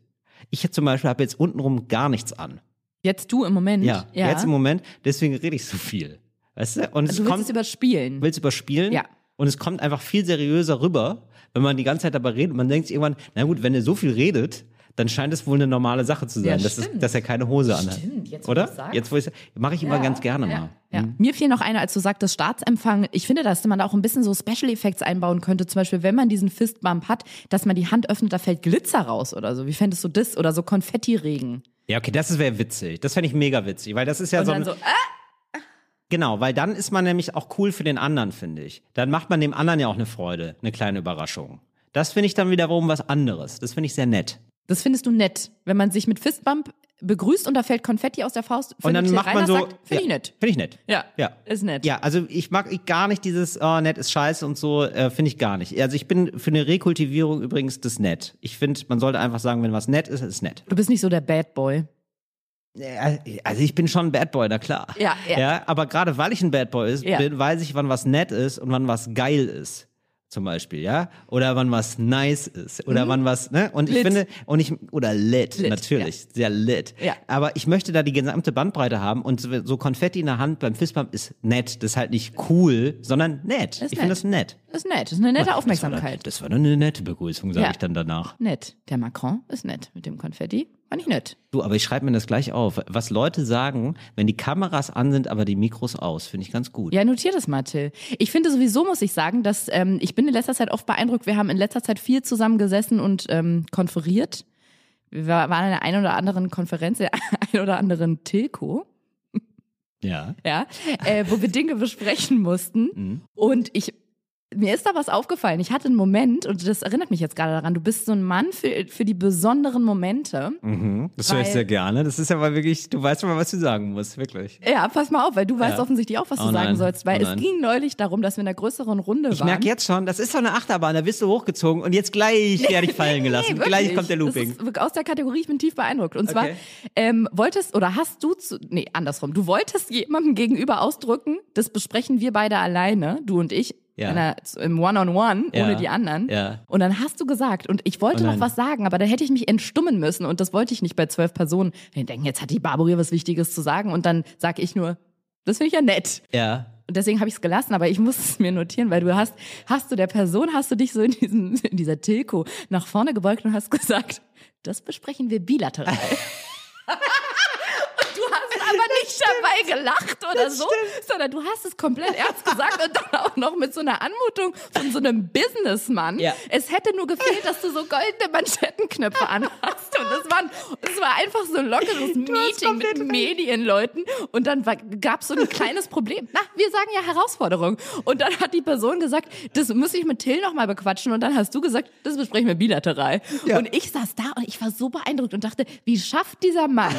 Ich zum Beispiel habe jetzt untenrum gar nichts an. Jetzt du im Moment? Ja, jetzt im Moment. Deswegen rede ich so viel. Weißt du? Und Also es du willst kommt, es überspielen. willst überspielen. Ja. Und es kommt einfach viel seriöser rüber, wenn man die ganze Zeit dabei redet. Und man denkt sich irgendwann, na gut, wenn er so viel redet, dann scheint es wohl eine normale Sache zu sein, Ja, dass, es, dass er keine Hose anhat. Stimmt, jetzt, wo Oder? Jetzt, wo ich mache ich immer ganz gerne ja, mal. Ja. Mir fiel noch einer, als du sagtest Staatsempfang. Ich finde, dass man da auch ein bisschen so Special Effects einbauen könnte. Zum Beispiel, wenn man diesen Fistbump hat, dass man die Hand öffnet, da fällt Glitzer raus oder so. Wie fändest du das? Oder so Konfettiregen. Ja, okay, das wäre witzig. Das fände ich mega witzig, weil das ist ja Und so, dann ein, so, äh, Genau, weil dann ist man nämlich auch cool für den anderen, finde ich. Dann macht man dem anderen ja auch eine Freude, eine kleine Überraschung. Das finde ich dann wiederum was anderes. Das finde ich sehr nett. Das findest du nett, wenn man sich mit Fistbump begrüßt und da fällt Konfetti aus der Faust. Und dann macht man so. Sagt, Finde ich ja, nett. Finde ich nett. Ja, Ja. ist nett. Ja, also ich mag ich gar nicht dieses, oh, nett ist scheiße und so, äh, finde ich gar nicht. Also ich bin für eine Rekultivierung übrigens des nett. Ich finde, man sollte einfach sagen, wenn was nett ist, ist nett. Du bist nicht so der Bad Boy. Ja, Also ich bin schon ein Bad Boy, na klar. Ja, ja. ja aber gerade weil ich ein Bad Boy ist, Ja. bin, weiß ich, wann was nett ist und wann was geil ist. Zum Beispiel, ja? Oder wann was nice ist. Oder wann was, ne? Und ich Mhm. Lit. finde, und ich, oder lit, Lit, natürlich. Sehr lit. Ja. Aber ich möchte da die gesamte Bandbreite haben und so- Konfetti in der Hand beim Fistbump ist nett. Das ist halt nicht cool, sondern nett. Ist ich finde nett. das nett. Ist nett. Ist eine nette Das war, Aufmerksamkeit. dann, das war dann eine nette Begrüßung, sage Ja. ich dann danach. Nett. Der Macron ist nett mit dem Konfetti. Fand ich nett. Du, aber ich schreibe mir das gleich auf. Was Leute sagen, wenn die Kameras an sind, aber die Mikros aus, finde ich ganz gut. Ja, notier das mal, Till. Ich finde sowieso, muss ich sagen, dass ähm, ich bin in letzter Zeit oft beeindruckt. Wir haben in letzter Zeit viel zusammen gesessen und ähm, konferiert. Wir waren an der einen oder anderen Konferenz, der einen oder anderen Tilko, Ja. ja, äh, wo wir Dinge besprechen mussten. Mhm. Und ich mir ist da was aufgefallen. Ich hatte einen Moment, und das erinnert mich jetzt gerade daran, du bist so ein Mann für, für die besonderen Momente. Mhm. Das höre ich sehr gerne. Das ist aber wirklich, du weißt mal, was du sagen musst, wirklich. Ja, pass mal auf, weil du weißt Ja. offensichtlich auch, was Oh du sagen nein. sollst. Weil Oh es nein. ging neulich darum, dass wir in einer größeren Runde Ich waren. merke jetzt schon, das ist so eine Achterbahn, da bist du hochgezogen und jetzt gleich werde ich fallen gelassen. Nee, gleich kommt der Looping. Das ist aus der Kategorie, ich bin tief beeindruckt. Und zwar Okay. ähm, wolltest oder hast du zu, nee, andersrum, du wolltest jemandem gegenüber ausdrücken, das besprechen wir beide alleine, du und ich, Ja. in einer, im One-on-One, Ja. ohne die anderen. Ja. Und dann hast du gesagt, und ich wollte Oh noch was sagen, aber da hätte ich mich entstummen müssen und das wollte ich nicht bei zwölf Personen. Die denken, jetzt hat die Barbara was Wichtiges zu sagen und dann sag ich nur, das finde ich ja nett. Ja. Und deswegen habe ich es gelassen, aber ich muss es mir notieren, weil du hast, hast du der Person, hast du dich so in, diesem, in dieser Tilko nach vorne gebeugt und hast gesagt, das besprechen wir bilateral. und du hast aber nicht dabei gelacht oder so, sondern du hast es komplett ernst gesagt und dann auch noch mit so einer Anmutung von so einem Businessmann. Ja. Es hätte nur gefehlt, dass du so goldene Manschettenknöpfe anhast. Und es war, es war einfach so ein lockeres Meeting mit Medienleuten. Und dann gab es so ein kleines Problem. Na, wir sagen ja Herausforderung. Und dann hat die Person gesagt, das muss ich mit Till nochmal bequatschen. Und dann hast du gesagt, das besprechen wir bilateral. Ja. Und ich saß da und ich war so beeindruckt und dachte, wie schafft dieser Mann,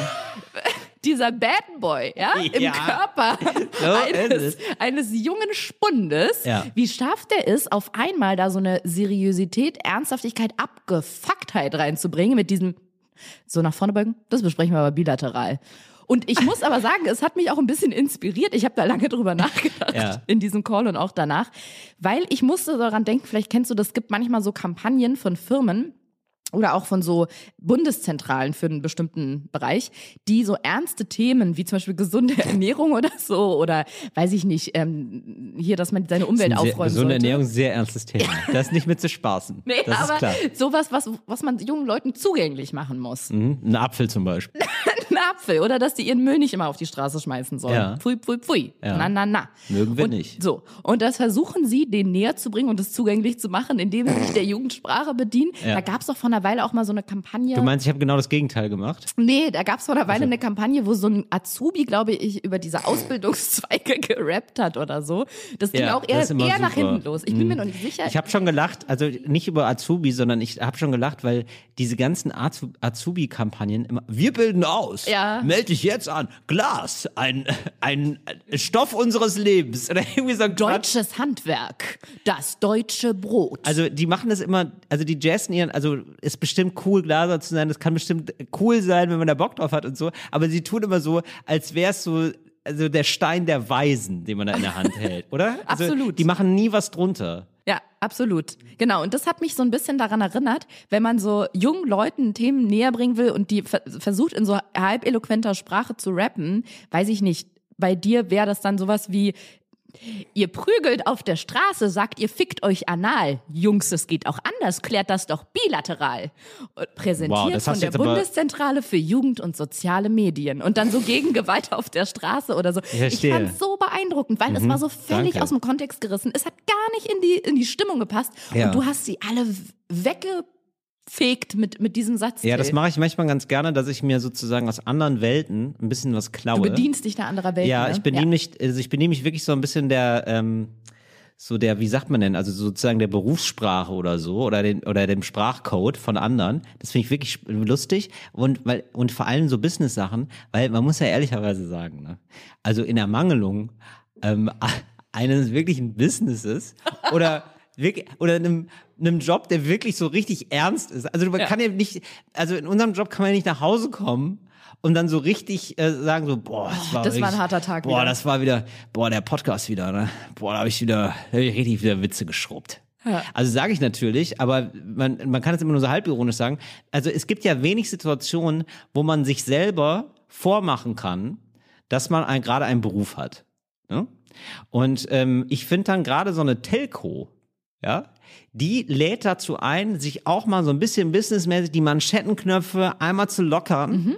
dieser Bad Boy, ja, im Ja. Körper So eines, ist es. eines jungen Spundes, Ja. wie schafft er es, auf einmal da so eine Seriosität, Ernsthaftigkeit, Abgefucktheit reinzubringen mit diesem so nach vorne beugen? Das besprechen wir aber bilateral. Und ich muss aber sagen, es hat mich auch ein bisschen inspiriert. Ich habe da lange drüber nachgedacht Ja. in diesem Call und auch danach, weil ich musste daran denken, vielleicht kennst du das, es gibt manchmal so Kampagnen von Firmen, oder auch von so Bundeszentralen für einen bestimmten Bereich, die so ernste Themen wie zum Beispiel gesunde Ernährung oder so oder weiß ich nicht, ähm, hier, dass man seine Umwelt aufräumen gesunde sollte. Ernährung ist ein sehr ernstes Thema. Das ist nicht mit zu spaßen. Nee, das aber ist klar. sowas, was, was man jungen Leuten zugänglich machen muss. Mhm. Ein Apfel zum Beispiel. Ein Apfel oder dass die ihren Müll nicht immer auf die Straße schmeißen sollen. Ja. Pfui, pfui, pfui. Ja. Na, na, na. Mögen wir und, nicht. So. Und das versuchen sie, den näher zu bringen und es zugänglich zu machen, indem sie sich der Jugendsprache bedienen. Ja. Da gab es doch vor einer Weile auch mal so eine Kampagne. Du meinst, ich habe genau das Gegenteil gemacht? Nee, da gab es vor einer Weile eine Kampagne, wo so ein Azubi, glaube ich, über diese Ausbildungszweige gerappt hat oder so. Das ging Ja, auch eher, eher nach hinten los. Ich bin mir noch nicht sicher. Ich habe schon gelacht, also nicht über Azubi, sondern ich habe schon gelacht, weil diese ganzen Azu- Azubi-Kampagnen immer, wir bilden aus, Ja. meld dich jetzt an, Glas, ein, ein Stoff unseres Lebens oder irgendwie so ein Quatsch. Deutsches Handwerk, das deutsche Brot. Also die machen das immer, also die jazzen ihren, also ist bestimmt cool, Glaser zu sein, das kann bestimmt cool sein, wenn man da Bock drauf hat und so, aber sie tun immer so, als wäre es so, also der Stein der Weisen, den man da in der Hand hält, oder? Also Absolut. Die machen nie was drunter. Ja, absolut. Genau. Und das hat mich so ein bisschen daran erinnert, wenn man so jungen Leuten Themen näher bringen will und die ver versucht in so halb eloquenter Sprache zu rappen, weiß ich nicht. Bei dir wäre das dann sowas wie, Ihr prügelt auf der Straße, sagt ihr fickt euch anal. Jungs, es geht auch anders, klärt das doch bilateral. Und Präsentiert Wow, von der Bundeszentrale für Jugend und soziale Medien. Und dann so gegen Gewalt auf der Straße oder so. Ich verstehe. fand es so beeindruckend, weil es war so völlig danke. aus dem Kontext gerissen. Es hat gar nicht in die, in die Stimmung gepasst. Ja. Und du hast sie alle weggefegt mit, mit diesem Satz. Ja, das mache ich manchmal ganz gerne, dass ich mir sozusagen aus anderen Welten ein bisschen was klaue. Du bedienst dich einer anderer Welt. Ja, ne? ich bediene mich, also ich bediene mich wirklich so ein bisschen der, ähm, so der, wie sagt man denn, also sozusagen der Berufssprache oder so oder den oder dem Sprachcode von anderen. Das finde ich wirklich lustig und weil und vor allem so Business-Sachen, weil man muss ja ehrlicherweise sagen, ne, also in Ermangelung ähm, eines wirklichen Businesses oder wirklich oder einem einem Job, der wirklich so richtig ernst ist. Also man Ja. kann ja nicht, also in unserem Job kann man ja nicht nach Hause kommen und dann so richtig äh, sagen so, boah, das war, das war ein richtig- harter Tag Boah, wieder. das war wieder, boah, der Podcast wieder, ne? Boah, da habe ich wieder, da hab ich richtig wieder Witze geschrubbt. Ja. Also sage ich natürlich, aber man, man kann es immer nur so halbironisch sagen. Also es gibt ja wenig Situationen, wo man sich selber vormachen kann, dass man ein, gerade einen Beruf hat. Ne? Und ähm, ich finde dann gerade so eine Telco, ja, die lädt dazu ein, sich auch mal so ein bisschen businessmäßig die Manschettenknöpfe einmal zu lockern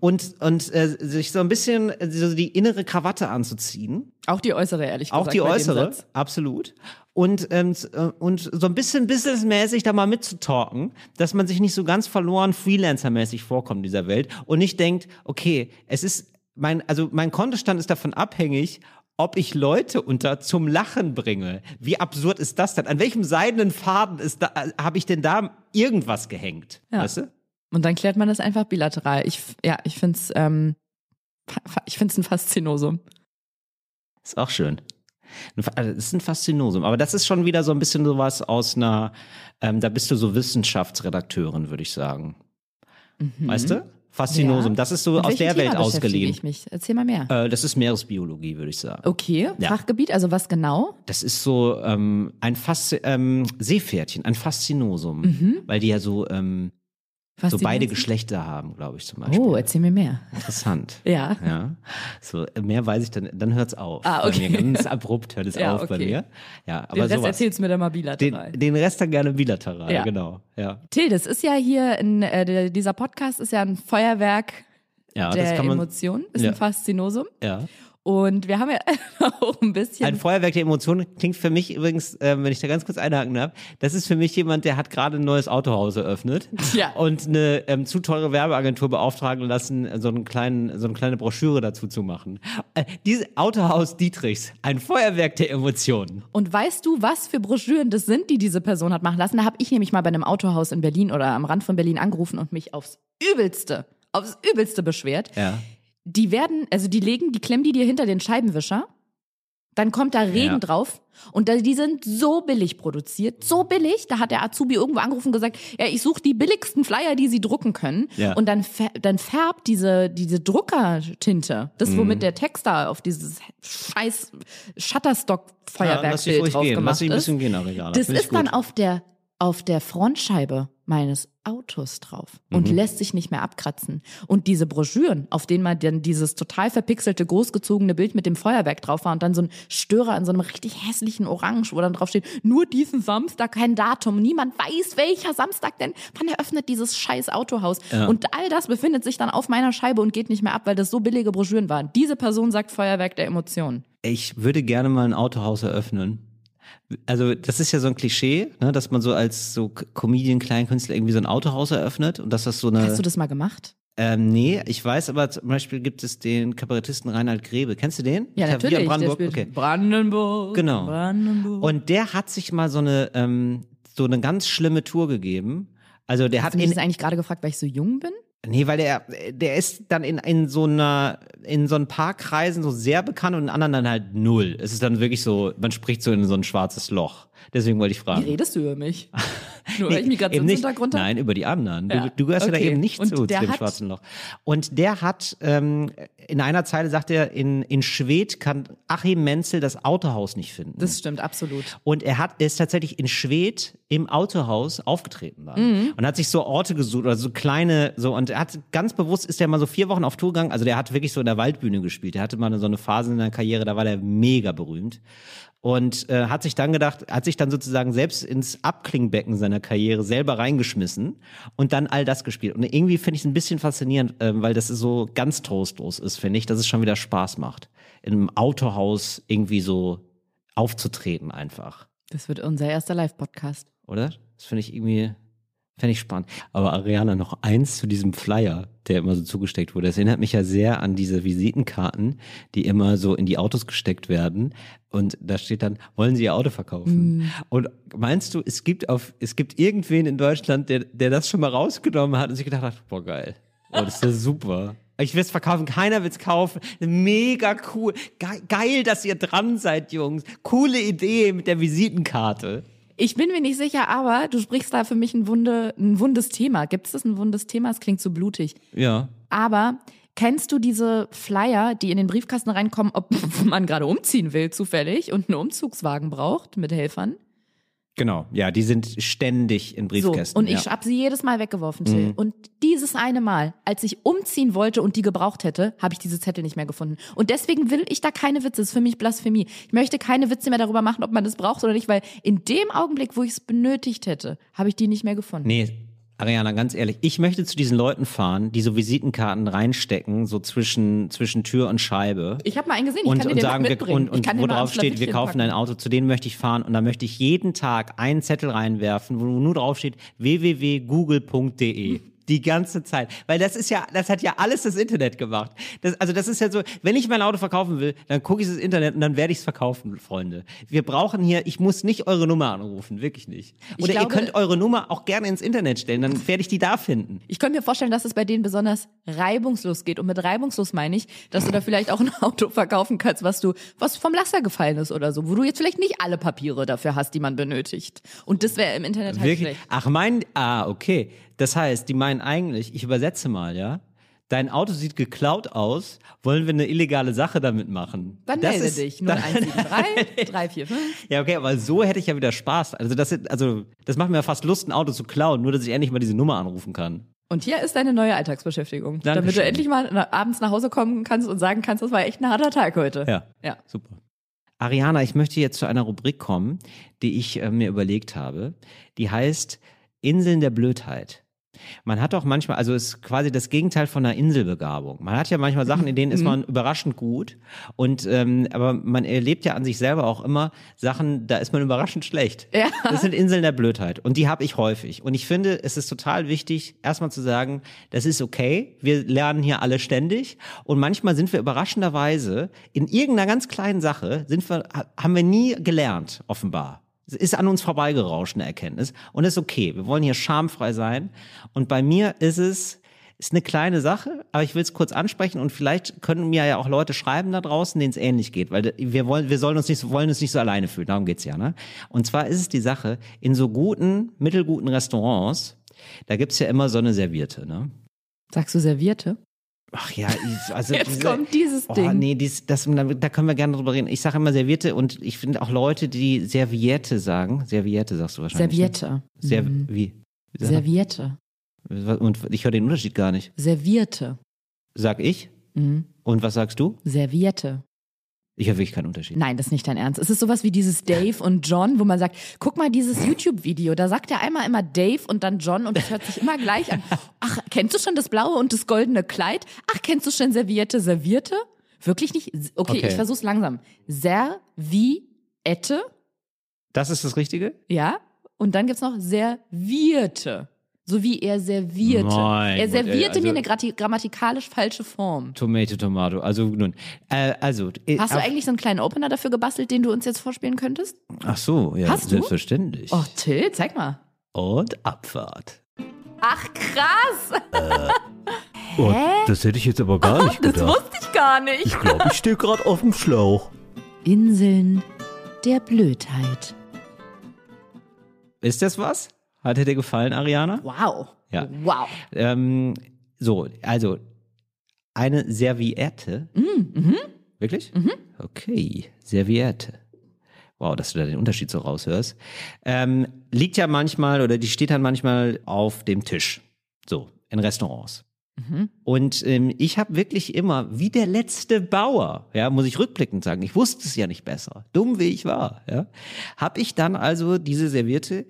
und, und äh, sich so ein bisschen so die innere Krawatte anzuziehen. Auch die äußere, ehrlich gesagt. Auch die äußere, absolut. Und, ähm, äh, und so ein bisschen businessmäßig da mal mitzutalken, dass man sich nicht so ganz verloren Freelancer-mäßig vorkommt in dieser Welt und nicht denkt, okay, es ist mein, also mein Kontostand ist davon abhängig, ob ich Leute unter zum Lachen bringe. Wie absurd ist das denn? An welchem seidenen Faden ist da, habe ich denn da irgendwas gehängt? Ja. Weißt du? Und dann klärt man das einfach bilateral. Ich, ja, ich find's, ähm, fa- fa- ich find's ein Faszinosum. Ist auch schön. Fa- also, Es ist ein Faszinosum, aber das ist schon wieder so ein bisschen sowas aus einer, ähm, da bist du so Wissenschaftsredakteurin, würde ich sagen. Weißt du? Faszinosum, Ja. das ist so Mit aus der Thema Welt ausgeliehen. ich mich? Erzähl mal mehr. Äh, das ist Meeresbiologie, würde ich sagen. Okay, Ja. Fachgebiet, also was genau? Das ist so ähm, ein Faszi ähm, Seepferdchen, ein Faszinosum, Mhm. weil die ja so, ähm, so beide Geschlechter haben, glaube ich zum Beispiel. Oh, erzähl mir mehr. Interessant. Ja. Ja, so mehr weiß ich dann, dann hört's auf. Ah, Bei okay. mir ganz abrupt hört es Ja, auf bei okay. mir. Ja, aber Den Rest sowas. erzählst du mir dann mal bilateral. Den, den Rest dann gerne bilateral, Ja. genau. Ja, Till, das ist ja hier, ein, äh, dieser Podcast ist ja ein Feuerwerk ja der das kann man. Emotionen, ist Ja. ein Faszinosum. Ja. Und wir haben ja auch ein bisschen. Ein Feuerwerk der Emotionen klingt für mich übrigens, äh, wenn ich da ganz kurz einhaken darf, das ist für mich jemand, der hat gerade ein neues Autohaus eröffnet Ja. und eine ähm, zu teure Werbeagentur beauftragen lassen, so, einen kleinen, so eine kleine Broschüre dazu zu machen. Äh, diese Autohaus Dietrichs, ein Feuerwerk der Emotionen. Und weißt du, was für Broschüren das sind, die diese Person hat machen lassen? Da habe ich nämlich mal bei einem Autohaus in Berlin oder am Rand von Berlin angerufen und mich aufs Übelste, aufs Übelste beschwert. Ja. Die werden, also die legen, die klemmen die dir hinter den Scheibenwischer. Dann kommt da Regen Ja. drauf und da, die sind so billig produziert, so billig. Da hat der Azubi irgendwo angerufen und gesagt, ja, ich suche die billigsten Flyer, die sie drucken können. Ja. Und dann, dann färbt diese, diese Druckertinte, das Mhm. womit der Text da auf dieses scheiß Ja, dich ruhig drauf gehen, gemacht lass dich ein ist. bisschen gehen, Ariana. Das ich ist dann gut. auf der, auf der Frontscheibe meines Autos drauf und Mhm. lässt sich nicht mehr abkratzen. Und diese Broschüren, auf denen man dann dieses total verpixelte, großgezogene Bild mit dem Feuerwerk drauf war und dann so ein Störer in so einem richtig hässlichen Orange, wo dann drauf steht, nur diesen Samstag kein Datum. Niemand weiß, welcher Samstag denn. Wann eröffnet dieses scheiß Autohaus? Ja. Und all das befindet sich dann auf meiner Scheibe und geht nicht mehr ab, weil das so billige Broschüren waren. Diese Person sagt Feuerwerk der Emotionen. Ich würde gerne mal ein Autohaus eröffnen. Also das ist ja so ein Klischee, ne, dass man so als so Comedian, Kleinkünstler irgendwie so ein Autohaus eröffnet und dass das so eine. Hast du das mal gemacht? ähm, nee, ich weiß, aber zum Beispiel gibt es den Kabarettisten Reinhard Grebe. Kennst du den? Ja, Hier in natürlich. Der Brandenburg. spielt Okay. Brandenburg. Genau. Brandenburg. Und der hat sich mal so eine ähm, so eine ganz schlimme Tour gegeben. Also der Hast hat du mich in, das eigentlich gerade gefragt, weil ich so jung bin? Nee, weil der, der ist dann in, in so einer, in so ein paar Kreisen so sehr bekannt und in anderen dann halt null. Es ist dann wirklich so, man spricht so in so ein schwarzes Loch. Deswegen wollte ich Wie fragen. redest du über mich? Nur weil ich Migrationshintergrund habe? Nein, über die anderen. Ja, Du, du gehörst ja da okay. eben nicht Und zu, zu der dem hat- schwarzen Loch. Und der hat, ähm, in einer Zeile sagt er, in, in Schwedt kann Achim Menzel das Autohaus nicht finden. Das stimmt, absolut. Und er hat er ist tatsächlich in Schwedt im Autohaus aufgetreten dann. Mhm. Und hat sich so Orte gesucht oder so kleine, so und er hat ganz bewusst ist er mal so vier Wochen auf Tour gegangen. Also der hat wirklich so in der Waldbühne gespielt. Er hatte mal so eine Phase in der Karriere, da war der mega berühmt. Und äh, hat sich dann gedacht, hat sich dann sozusagen selbst ins Abklingbecken seiner Karriere selber reingeschmissen und dann all das gespielt. Und irgendwie finde ich es ein bisschen faszinierend, ähm, weil das so ganz trostlos ist, finde ich, dass es schon wieder Spaß macht, in einem Autohaus irgendwie so aufzutreten einfach Das wird unser erster Live-Podcast. oder? Das finde ich irgendwie, fände ich spannend. Aber Ariana, noch eins zu diesem Flyer, der immer so zugesteckt wurde. Das erinnert mich ja sehr an diese Visitenkarten, die immer so in die Autos gesteckt werden. Und da steht dann, wollen Sie Ihr Auto verkaufen? Und meinst du, es gibt auf, es gibt irgendwen in Deutschland, der, der das schon mal rausgenommen hat und sich gedacht hat, boah, geil. Oh, das ist ja super. Ich will es verkaufen, keiner will es kaufen. Mega cool. Ge geil, dass ihr dran seid, Jungs. Coole Idee mit der Visitenkarte. Ich bin mir nicht sicher, aber du sprichst da für mich ein, Wunde, ein wundes Thema. Gibt es das ein wundes Thema? Es klingt so blutig. Ja. Aber kennst du diese Flyer, die in den Briefkasten reinkommen, ob man gerade umziehen will zufällig und einen Umzugswagen braucht mit Helfern? Genau, ja, die sind ständig in So, Briefkästen. und ich ja. Mhm. hab sie jedes Mal weggeworfen, Till. Und dieses eine Mal, als ich umziehen wollte und die gebraucht hätte, habe ich diese Zettel nicht mehr gefunden. Und deswegen will ich da keine Witze. Das ist für mich Blasphemie. Ich möchte keine Witze mehr darüber machen, ob man das braucht oder nicht, weil in dem Augenblick, wo ich es benötigt hätte, habe ich die nicht mehr gefunden. Nee, Ariana, ganz ehrlich, ich möchte zu diesen Leuten fahren, die so Visitenkarten reinstecken, so zwischen, zwischen Tür und Scheibe. Ich habe mal einen gesehen, ich und, kann dir und mal sagen, wir, und, und wo drauf steht, wir kaufen ein Auto, zu denen möchte ich fahren und da möchte ich jeden Tag einen Zettel reinwerfen, wo nur drauf steht www.google.de. Die ganze Zeit. Weil das ist ja, das hat ja alles das Internet gemacht. Das, also das ist ja so, wenn ich mein Auto verkaufen will, dann gucke ich das Internet und dann werde ich es verkaufen, Freunde. Wir brauchen hier, ich muss nicht eure Nummer anrufen, wirklich nicht. Ich Oder glaube- ihr könnt eure Nummer auch gerne ins Internet stellen, dann werde ich die da finden. Ich könnte mir vorstellen, dass es bei denen besonders reibungslos geht. Und mit reibungslos meine ich, dass du da vielleicht auch ein Auto verkaufen kannst, was du, was vom Laster gefallen ist oder so, wo du jetzt vielleicht nicht alle Papiere dafür hast, die man benötigt. Und das wäre im Internet halt Wirklich? schlecht. Ach, mein, ah, okay. Das heißt, die meinen eigentlich, ich übersetze mal, ja? Dein Auto sieht geklaut aus, wollen wir eine illegale Sache damit machen? Dann das melde ist- dich. dann- 0173 345. Ja, okay, aber so hätte ich ja wieder Spaß. Also das, also das macht mir ja fast Lust, ein Auto zu klauen, nur dass ich endlich mal diese Nummer anrufen kann. Und hier ist deine neue Alltagsbeschäftigung. Damit Dankeschön. du endlich mal abends nach Hause kommen kannst und sagen kannst, das war echt ein harter Tag heute. Ja. Ja. Super. Ariana, ich möchte jetzt zu einer Rubrik kommen, die ich äh, mir überlegt habe. Die heißt Inseln der Blödheit. Man hat auch manchmal, also ist quasi das Gegenteil von einer Inselbegabung. Man hat ja manchmal Sachen, in denen ist man überraschend gut und ähm, aber man erlebt ja an sich selber auch immer Sachen, da ist man überraschend schlecht. Ja. Das sind Inseln der Blödheit und die habe ich häufig. Und ich finde, es ist total wichtig, erstmal zu sagen, das ist okay, wir lernen hier alle ständig und manchmal sind wir überraschenderweise in irgendeiner ganz kleinen Sache, sind wir, ha- haben wir nie gelernt, offenbar. Ist an uns vorbeigerauscht, eine Erkenntnis. Und es ist okay. Wir wollen hier schamfrei sein. Und bei mir ist es, ist eine kleine Sache, aber ich will es kurz ansprechen und vielleicht können mir ja auch Leute schreiben da draußen, denen es ähnlich geht, weil wir wollen, wir sollen uns nicht, so- wollen uns nicht so alleine fühlen. Darum geht's ja, ne? Und zwar ist es die Sache, in so guten, mittelguten Restaurants, da gibt's ja immer so eine Serviette, ne? Sagst du Servierte? Ach ja, ich- also Jetzt diese- kommt dieses oh, Ding. nee, dies, das, da können wir gerne drüber reden. Ich sage immer Serviette und ich finde auch Leute, die Serviette sagen. Serviette sagst du wahrscheinlich. Serviette. Ne? Ser Mhm. Wie? Serviette. Und ich höre den Unterschied gar nicht. Servierte. Sag ich? Mhm. Und was sagst du? Serviette. Ich höre wirklich keinen Unterschied. Nein, das ist nicht dein Ernst. Es ist sowas wie dieses Dave und John, wo man sagt, guck mal dieses YouTube-Video, da sagt er einmal immer Dave und dann John und es hört sich immer gleich an. Ach, kennst du schon das blaue und das goldene Kleid? Ach, kennst du schon Serviette, Servierte? Wirklich nicht? Okay, Okay. ich versuch's langsam. Serviette, Das ist das Richtige? ja? Und dann gibt's noch Servierte. So wie er servierte. Mein er Gott, ey, servierte also- mir eine grammatikalisch falsche Form. Tomato, Tomato. Also nun. Äh, also. äh, Hast du eigentlich so einen kleinen Opener dafür gebastelt, den du uns jetzt vorspielen könntest? Ach so, ja. Hast du? Selbstverständlich. Oh, Till, zeig mal. Und Abfahrt. Ach, krass. Oh, das hätte ich jetzt aber gar nicht Das gedacht. wusste ich gar nicht. Ich glaube, ich stehe gerade auf dem Schlauch. Inseln der Blödheit. Ist das was? Hat dir gefallen, Ariana? Wow. Ja. Wow. Ähm, so, also eine Serviette. Mhm. Wirklich? Okay, Serviette. Wow, dass du da den Unterschied so raushörst. Ähm, liegt ja manchmal oder die steht dann manchmal auf dem Tisch. So, in Restaurants. Und ähm, ich habe wirklich immer, wie der letzte Bauer, ja, muss ich rückblickend sagen, ich wusste es ja nicht besser, dumm wie ich war, ja, habe ich dann also diese Serviette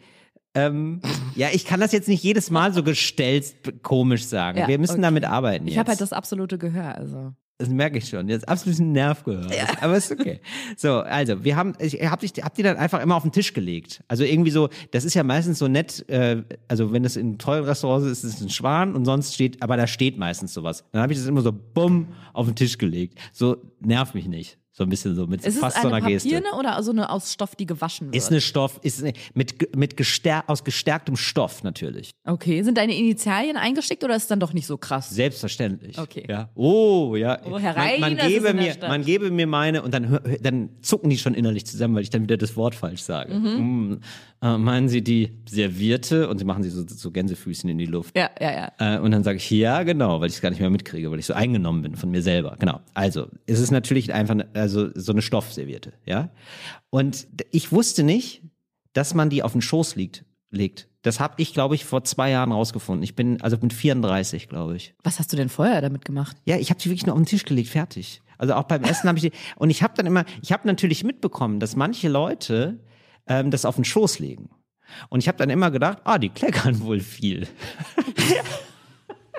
ähm, ja, ich kann das jetzt nicht jedes Mal so gestellt komisch sagen. Ja, Wir müssen okay. damit arbeiten. Ich jetzt. habe halt das absolute Gehör, also. Das merke ich schon. Jetzt absolut einen Nerv gehört. Aber ist okay. So, also, wir haben, ich hab, dich, hab die dann einfach immer auf den Tisch gelegt. Also irgendwie so, das ist ja meistens so nett, äh, also wenn es in tollen Restaurants ist, ist es ein Schwan und sonst steht, aber da steht meistens sowas. Dann habe ich das immer so bumm auf den Tisch gelegt. So, nerv mich nicht. So ein bisschen so mit Ist fast so eine einer Geste. Papierne oder so eine aus Stoff, die gewaschen wird? Ist eine Stoff, ist eine, mit, mit gestär, aus gestärktem Stoff natürlich. okay, sind deine Initialien eingestickt oder ist es dann doch nicht so krass? Selbstverständlich. Okay. Ja. Oh, ja. Oh, Herr man, man, ist gebe mir, man gebe mir meine und dann, dann zucken die schon innerlich zusammen, weil ich dann wieder das Wort falsch sage. Mhm. Mm, äh, meinen Sie die Servierte? Und sie machen sie so, so Gänsefüßchen in die Luft. Ja, ja, ja. Äh, und dann sage ich, ja, genau, weil ich es gar nicht mehr mitkriege, weil ich so eingenommen bin von mir selber. Genau. Also, es ist natürlich einfach ne- also so eine Stoffserviette, ja. Und ich wusste nicht, dass man die auf den Schoß liegt, legt. Das habe ich, glaube ich, vor zwei Jahren rausgefunden. Ich bin also mit 34, glaube ich. Was hast du denn vorher damit gemacht? Ja, ich habe die wirklich nur auf den Tisch gelegt, fertig. Also auch beim Essen habe ich die. Und ich habe dann immer, ich habe natürlich mitbekommen, dass manche Leute ähm, das auf den Schoß legen. Und ich habe dann immer gedacht, ah, die kleckern wohl viel.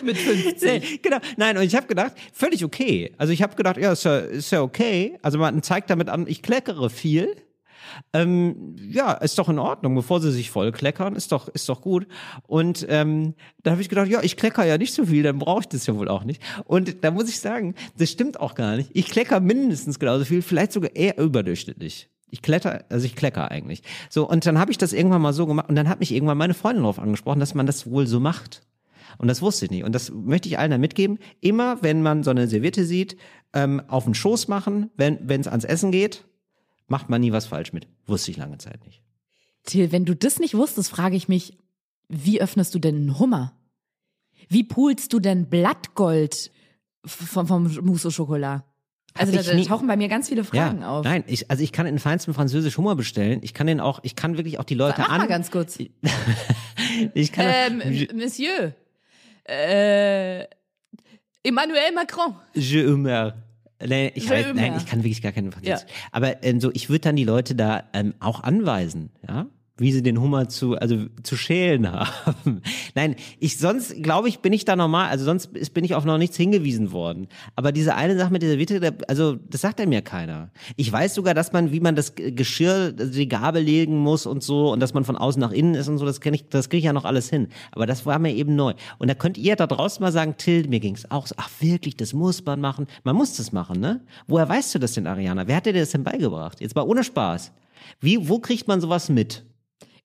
Mit 50. Nee, genau. Nein, und ich habe gedacht, völlig okay. Also ich habe gedacht, ja, ist ja, ist ja okay. Also man zeigt damit an, ich kleckere viel. Ähm, ja, ist doch in Ordnung, bevor sie sich voll kleckern, ist doch, ist doch gut. Und ähm, da habe ich gedacht, ja, ich klecker ja nicht so viel, dann brauche ich das ja wohl auch nicht. Und da muss ich sagen, das stimmt auch gar nicht. Ich klecker mindestens genauso viel, vielleicht sogar eher überdurchschnittlich. Ich kletter, also ich klecker eigentlich. So, und dann habe ich das irgendwann mal so gemacht und dann hat mich irgendwann meine Freundin darauf angesprochen, dass man das wohl so macht. Und das wusste ich nicht. Und das möchte ich allen da mitgeben. Immer, wenn man so eine Serviette sieht, ähm, auf den Schoß machen, wenn es ans Essen geht, macht man nie was falsch mit. Wusste ich lange Zeit nicht. Till, wenn du das nicht wusstest, frage ich mich, wie öffnest du denn einen Hummer? Wie poolst du denn Blattgold vom, vom Mousse au Chocolat? Also da, da tauchen bei mir ganz viele Fragen ja, auf. nein, ich, also ich kann in feinstem Französisch Hummer bestellen. Ich kann den auch, ich kann wirklich auch die Leute Mach an. mal ganz kurz. ich kann, Ähm, Monsieur, äh, Emmanuel Macron. Je humeur. Nee, ich, weiß, nein, ich kann wirklich gar keinen Französisch. Ja. Aber ähm, so, ich würde dann die Leute da ähm, auch anweisen, ja, wie sie den Hummer zu, also zu schälen haben. Nein, ich sonst glaube ich bin ich da normal, also sonst ist, bin ich auf noch nichts hingewiesen worden. Aber diese eine Sache mit dieser Witte, also das sagt mir keiner. Ich weiß sogar, dass man, wie man das Geschirr, also die Gabel legen muss und so und dass man von außen nach innen ist und so, das kenne ich, das kriege ich ja noch alles hin. Aber das war mir eben neu. Und da könnt ihr da draußen mal sagen, Till, mir ging's auch so, ach wirklich, das muss man machen. Man muss das machen, ne? Woher weißt du das denn, Ariana? Wer hat dir das denn beigebracht? Jetzt mal ohne Spaß. Wie, wo kriegt man sowas mit?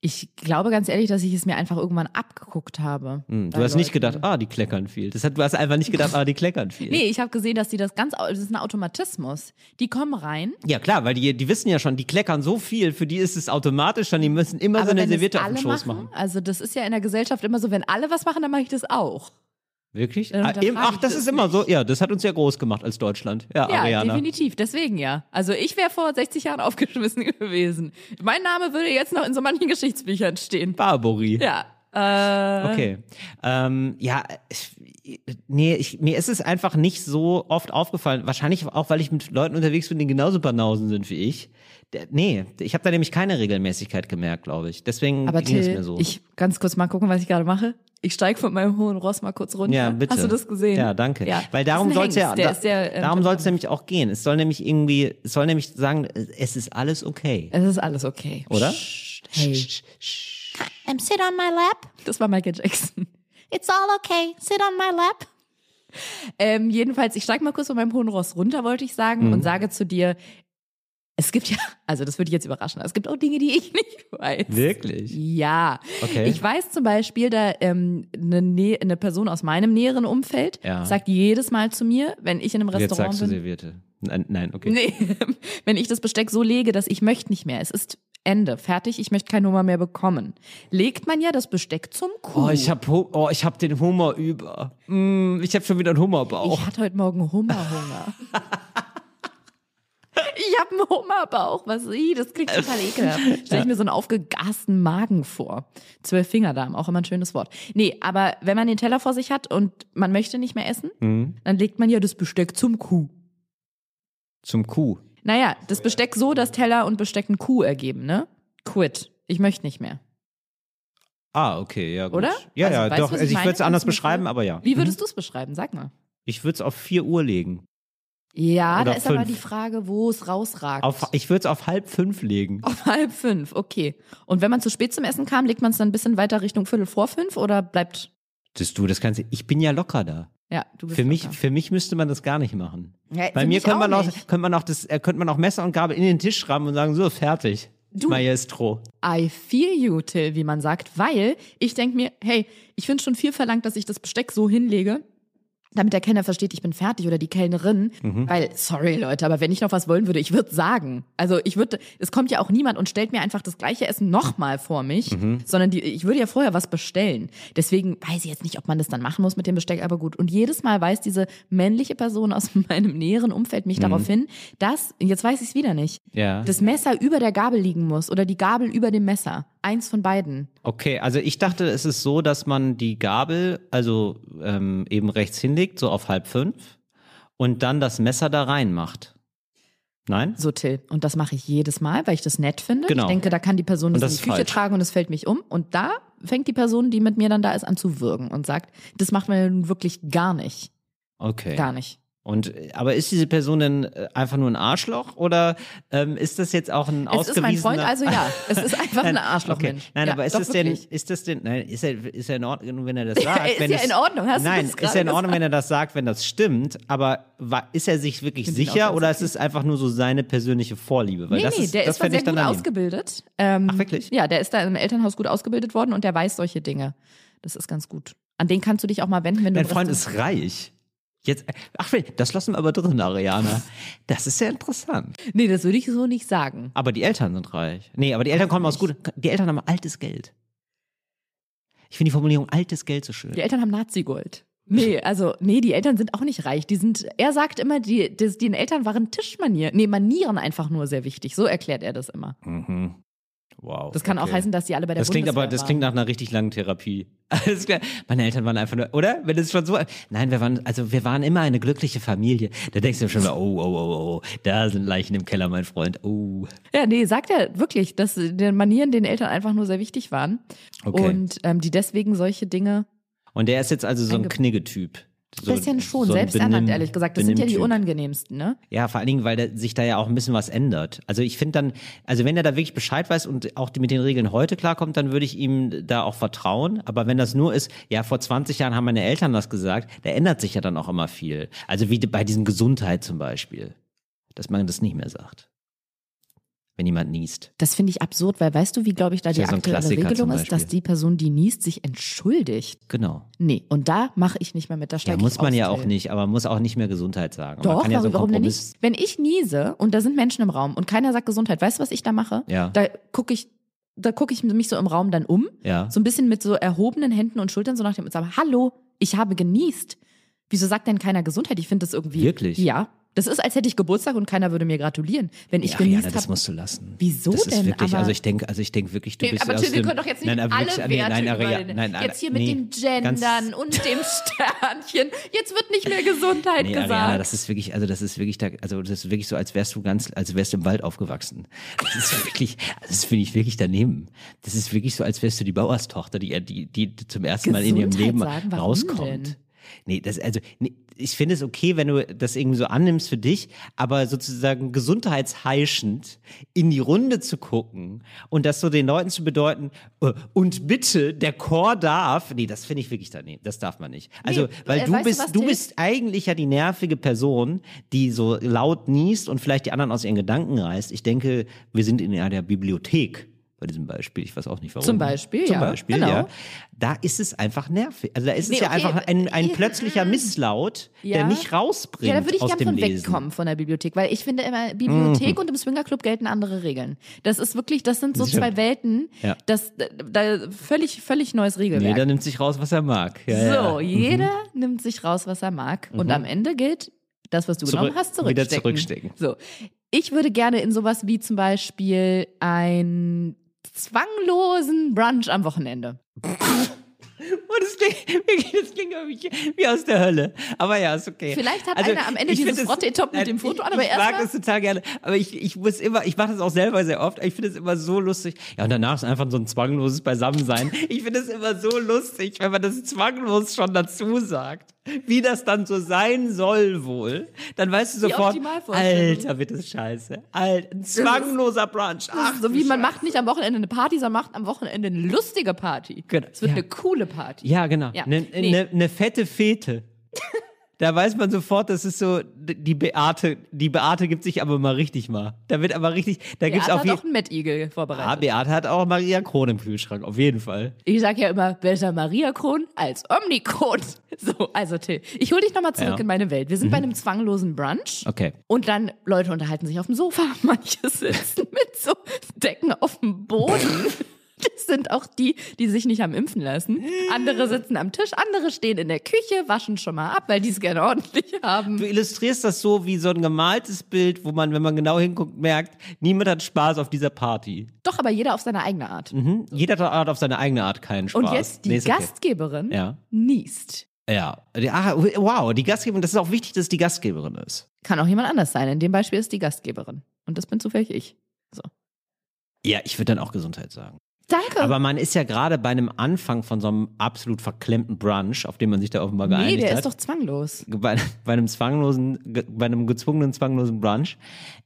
Ich glaube ganz ehrlich, dass ich es mir einfach irgendwann abgeguckt habe. Hm, du hast nicht Leuten. gedacht, ah, die kleckern viel. Das hat, du hast einfach nicht gedacht, ah, die kleckern viel. Nee, ich habe gesehen, dass die das ganz, das ist ein Automatismus. Die kommen rein. Ja klar, weil die, die wissen ja schon, die kleckern so viel, für die ist es automatisch schon, die müssen immer so aber eine wenn Serviette auf den Schoß machen, machen. also das ist ja in der Gesellschaft immer so, wenn alle was machen, dann mache ich das auch. Wirklich? Dann Ah, eben, ach, das das ist immer so, ja, das hat uns ja groß gemacht als Deutschland. Ja, Ja, Ariana. definitiv. Deswegen ja. Also ich wäre vor 60 Jahren aufgeschmissen gewesen. Mein Name würde jetzt noch in so manchen Geschichtsbüchern stehen. Barbary. Ja. Äh, Okay. Ähm, ja, ich, nee, ich, mir ist es einfach nicht so oft aufgefallen. Wahrscheinlich auch, weil ich mit Leuten unterwegs bin, die genauso Banausen sind wie ich. Der, nee, ich habe da nämlich keine Regelmäßigkeit gemerkt, glaube ich. Deswegen Aber ging es Till, mir so. ich ganz kurz mal gucken, was ich gerade mache. Ich steige von meinem hohen Ross mal kurz runter. ja, bitte. Hast du das gesehen? Ja, danke. Ja. Weil darum soll es ja, da, sehr, ähm, darum soll es nämlich auch gehen. Es soll nämlich irgendwie, es soll nämlich sagen, es ist alles okay. Es ist alles okay. Oder? Hey. Um, sit on my lap. Das war Michael Jackson. It's all okay. Sit on my lap. Ähm, jedenfalls, ich steige mal kurz von meinem hohen Ross runter, wollte ich sagen, Mhm. und sage zu dir, es gibt ja, also das würde dich jetzt überraschen, es gibt auch Dinge, die ich nicht weiß. Wirklich? Ja. Okay. Ich weiß zum Beispiel, da ähm, eine, Nä- eine Person aus meinem näheren Umfeld Ja. sagt jedes Mal zu mir, wenn ich in einem Jetzt Restaurant sagst du bin. Serviette. Nein, nein, okay. Nee, wenn ich das Besteck so lege, dass ich möchte nicht mehr. Es ist Ende. Fertig, ich möchte keine Nummer mehr bekommen. Legt man ja das Besteck zum Kuh. Oh, ich hab, oh, ich hab den Hummer über. Mm, ich hab schon wieder einen Hummerbauch. Ich hatte heute Morgen Hummerhunger. Ich habe einen Hummerbauch. Was? Ih, das klingt total ekelhaft. Stell ich mir so einen aufgegasten Magen vor. Zwölf Fingerdarm, auch immer ein schönes Wort. Nee, aber wenn man den Teller vor sich hat und man möchte nicht mehr essen, Mhm. dann legt man ja das Besteck zum Kuh. Zum Kuh. Naja, das Besteck so, dass Teller und Besteck ein Kuh ergeben, ne? Quit. Ich möchte nicht mehr. Ah, okay, ja gut. Oder? Ja, Also, ja, weißt doch. was Also ich ich würde es anders beschreiben, aber ja. Wie würdest du es beschreiben? Sag mal. Ich würde es auf 4 Uhr legen. Ja, Oder da ist aber fünf. die Frage, wo es rausragt. Auf, ich würde es auf halb fünf legen. Auf halb fünf, okay. Und wenn man zu spät zum Essen kam, legt man es dann ein bisschen weiter Richtung Viertel vor fünf oder bleibt. Das, du, das kannst du, ich bin ja locker da. Ja, du bist Für mich, locker. für mich müsste man das gar nicht machen. Ja, Bei mir mich könnte man auch, könnte man auch das, äh, könnte man auch Messer und Gabel in den Tisch schrammen und sagen, so, fertig. Du- Maestro. I feel you, Till, wie man sagt, weil ich denke mir, hey, ich finde schon viel verlangt, dass ich das Besteck so hinlege, damit der Kellner versteht, ich bin fertig oder die Kellnerin. Mhm. Weil, sorry Leute, aber wenn ich noch was wollen würde, ich würde sagen. Also ich würde, es kommt ja auch niemand und stellt mir einfach das gleiche Essen nochmal vor mich, Mhm. sondern die, ich würde ja vorher was bestellen. Deswegen weiß ich jetzt nicht, ob man das dann machen muss mit dem Besteck, aber gut. Und jedes Mal weist diese männliche Person aus meinem näheren Umfeld mich darauf hin, dass, jetzt weiß ich es wieder nicht, Mhm. Ja. das Messer über der Gabel liegen muss oder die Gabel über dem Messer. Eins von beiden. Okay, also ich dachte, es ist so, dass man die Gabel also ähm, eben rechts hinlegt, so auf halb fünf, und dann das Messer da reinmacht. Nein? So, Till. Und das mache ich jedes Mal, weil ich das nett finde. Genau. Ich denke, da kann die Person das, das in die Küche falsch. tragen und es fällt mich um. Und da fängt die Person, die mit mir dann da ist, an zu würgen und sagt, das macht man nun wirklich gar nicht. Okay. Gar nicht. Und äh, aber ist diese Person denn äh, einfach nur ein Arschloch oder ähm, ist das jetzt auch ein Es ist mein ausgewiesener? Freund, also ja. Es ist einfach ein Nein, Arschlochmensch. Okay. Nein, Ja, aber ist das denn, wirklich. ist das denn, nein, ist er, ist er in Ordnung, wenn er das sagt? ist wenn ja es, in Ordnung. Hast du nein, das ist gerade ja in Ordnung, wenn er das sagt, wenn das stimmt, aber wa- ist er sich wirklich ich sicher oder ist es einfach nur so seine persönliche Vorliebe? Weil Nee, das nee, ist, der das ist sehr gut ausgebildet. Ähm, Ach, wirklich? Ja, der ist da im Elternhaus gut ausgebildet worden und der weiß solche Dinge. Das ist ganz gut. An den kannst du dich auch mal wenden, wenn du Dein Freund ist reich. Jetzt, ach, das lassen wir aber drin, Ariana. Das ist ja interessant. Nee, das würde ich so nicht sagen. Aber die Eltern sind reich. Nee, aber die Eltern kommen aus gut. Die Eltern haben altes Geld. Ich finde die Formulierung altes Geld so schön. Die Eltern haben Nazi-Gold. Nee, also, nee, die Eltern sind auch nicht reich. Die sind, er sagt immer, die, die, den Eltern waren Tischmanieren, nee, Manieren einfach nur sehr wichtig. So erklärt er das immer. Mhm. Wow. Das kann auch okay. heißen, dass die alle bei der Das klingt aber, Bundeswehr das klingt waren. nach einer richtig langen Therapie. Meine Eltern waren einfach nur, oder? Wenn es schon so, nein, wir waren, also wir waren immer eine glückliche Familie. Da denkst du schon, oh, oh, oh, oh, da sind Leichen im Keller, mein Freund. Oh. Ja, nee, sagt er wirklich, dass die Manieren den Eltern einfach nur sehr wichtig waren. Okay. Und ähm, die deswegen solche Dinge Und der ist jetzt also so ein Kniggetyp. So, bisschen schon, so ein selbst ernannt, Benimm- ehrlich gesagt. Das sind ja die unangenehmsten, ne? Ja, vor allen Dingen, weil der, sich da ja auch ein bisschen was ändert. Also ich finde dann, also wenn er da wirklich Bescheid weiß und auch mit den Regeln heute klarkommt, dann würde ich ihm da auch vertrauen. Aber wenn das nur ist, ja, vor 20 Jahren haben meine Eltern das gesagt, da ändert sich ja dann auch immer viel. Also wie bei diesem Gesundheit zum Beispiel, dass man das nicht mehr sagt. Wenn jemand niest. Das finde ich absurd, weil weißt du, wie, glaube ich, da die ja so aktuelle Klassiker Regelung ist, dass die Person, die niest, sich entschuldigt. Genau. Nee, und da mache ich nicht mehr mit. Da Ja, muss man ja auch nicht, aber man muss auch nicht mehr Gesundheit sagen. man Doch, kann ja so warum, einen warum denn nicht? Wenn ich niese und da sind Menschen im Raum und keiner sagt Gesundheit, weißt du, was ich da mache? Ja. Da gucke ich, da gucke ich mich so im Raum dann um, Ja. so ein bisschen mit so erhobenen Händen und Schultern, so nach dem, sage, hallo, ich habe genießt. Wieso sagt denn keiner Gesundheit? Ich finde das irgendwie. Wirklich? Ja. Das ist, als hätte ich Geburtstag und keiner würde mir gratulieren, wenn ich ja, genießt Jana, das musst du lassen. Wieso das ist denn? wirklich, Aber- also ich denke, also ich denke wirklich, du Nee, bist aber aus wir dem- können doch jetzt nicht nein, alle wirklich, nee, Werte nein, nein, nein, Jetzt hier nee, mit dem ganz- Gendern und dem Sternchen. Jetzt wird nicht mehr Gesundheit Nee, gesagt. Ariana, das ist wirklich, also das ist wirklich, da, also das ist wirklich so, als wärst du ganz, als wärst du im Wald aufgewachsen. Das ist wirklich, das finde ich wirklich daneben. Das ist wirklich so, als wärst du die Bauerstochter, die, die, die zum ersten Mal in ihrem Leben sagen? Rauskommt. denn? Nee, das, also, nee, ich finde es okay, wenn du das irgendwie so annimmst für dich, aber sozusagen gesundheitsheischend in die Runde zu gucken und das so den Leuten zu bedeuten, äh, und bitte, der Chor darf, nee, das finde ich wirklich daneben, das darf man nicht. Also, Nee, weil äh, du weißt du bist, du Till? bist eigentlich ja die nervige Person, die so laut niest und vielleicht die anderen aus ihren Gedanken reißt. Ich denke, wir sind in einer Bibliothek bei diesem Beispiel. Ich weiß auch nicht warum. Zum Beispiel, Zum ja, Beispiel, genau. ja. Da ist es einfach nervig. Also da ist Nee, es ja okay, einfach ein, ein ja. plötzlich Misslaut, der Ja. mich rausbringt Ja, da würde ich aus gern dem von Lesen. wegkommen von der Bibliothek, weil ich finde immer, Bibliothek Mhm. und im Swingerclub gelten andere Regeln. Das ist wirklich, das sind so Stimmt. zwei Welten, Ja. das, da, völlig, völlig neues Regelwerk. Jeder nimmt sich raus, was er mag. So, ja. jeder nimmt sich raus, was er mag. Und am Ende gilt, das, was du Zurück- genommen hast, wieder zurückstecken. zurückstecken. So. Ich würde gerne in sowas wie zum Beispiel einen zwanglosen Brunch am Wochenende. Oh, das klingt, das klingt irgendwie wie aus der Hölle. Aber ja, ist okay. Vielleicht hat einer am Ende dieses find es- Frottee-Top mit dem Foto ich, an, aber ich mag das total gerne. Aber ich, ich muss immer, ich mache das auch selber sehr oft. Ich finde es immer so lustig. Ja, und danach ist einfach so ein zwangloses Beisammensein. Ich finde es immer so lustig, wenn man das zwanglos schon dazu sagt. Wie das dann so sein soll wohl. Dann weißt du sofort. Alter, wird das scheiße. Alter, ein zwangloser Brunch. Ach, so wie man Scheiße. macht nicht am Wochenende eine Party, sondern macht am Wochenende eine lustige Party. Genau. Es wird Ja. eine coole Party. Ja, genau. Ja. Eine Nee. ne, ne fette Fete. da weiß man sofort, das ist so, die Beate, die Beate gibt sich aber mal richtig mal. Da wird aber richtig, da gibt's Beate auf hat jeden auch einen Mettigel Ah, vorbereitet. Beate hat auch Maria Kron im Kühlschrank, auf jeden Fall. ich sag ja immer, besser Maria-Kron als Omnikron. So, also Till, ich hol dich nochmal zurück Ja. Mhm. in meine Welt. Wir sind bei einem zwanglosen Brunch. Okay. Und dann Leute unterhalten sich auf dem Sofa, manche sitzen mit so Decken auf dem Boden. Das sind auch die, die sich nicht haben impfen lassen. Andere sitzen am Tisch, andere stehen in der Küche, waschen schon mal ab, weil die es gerne ordentlich haben. Du illustrierst das so wie so ein gemaltes Bild, wo man, wenn man genau hinguckt, merkt, niemand hat Spaß auf dieser Party. Doch, aber jeder auf seine eigene Art. Mhm. Jeder hat auf seine eigene Art keinen Spaß. Und jetzt die Nee, ist okay. Gastgeberin Ja. niest. Ja. Ah, wow, die Gastgeberin, das ist auch wichtig, dass die Gastgeberin ist. Kann auch jemand anders sein. In dem Beispiel ist die Gastgeberin. Und das bin zufällig ich. Ja, ich würde dann auch Gesundheit sagen. Danke. Aber man ist ja gerade bei einem Anfang von so einem absolut verklemmten Brunch, auf den man sich da offenbar nee, geeinigt der hat. ist doch zwanglos. bei, bei einem zwanglosen, bei einem gezwungenen zwanglosen Brunch,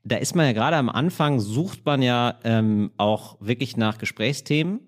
da ist man ja gerade am Anfang, sucht man ja ähm, auch wirklich nach Gesprächsthemen.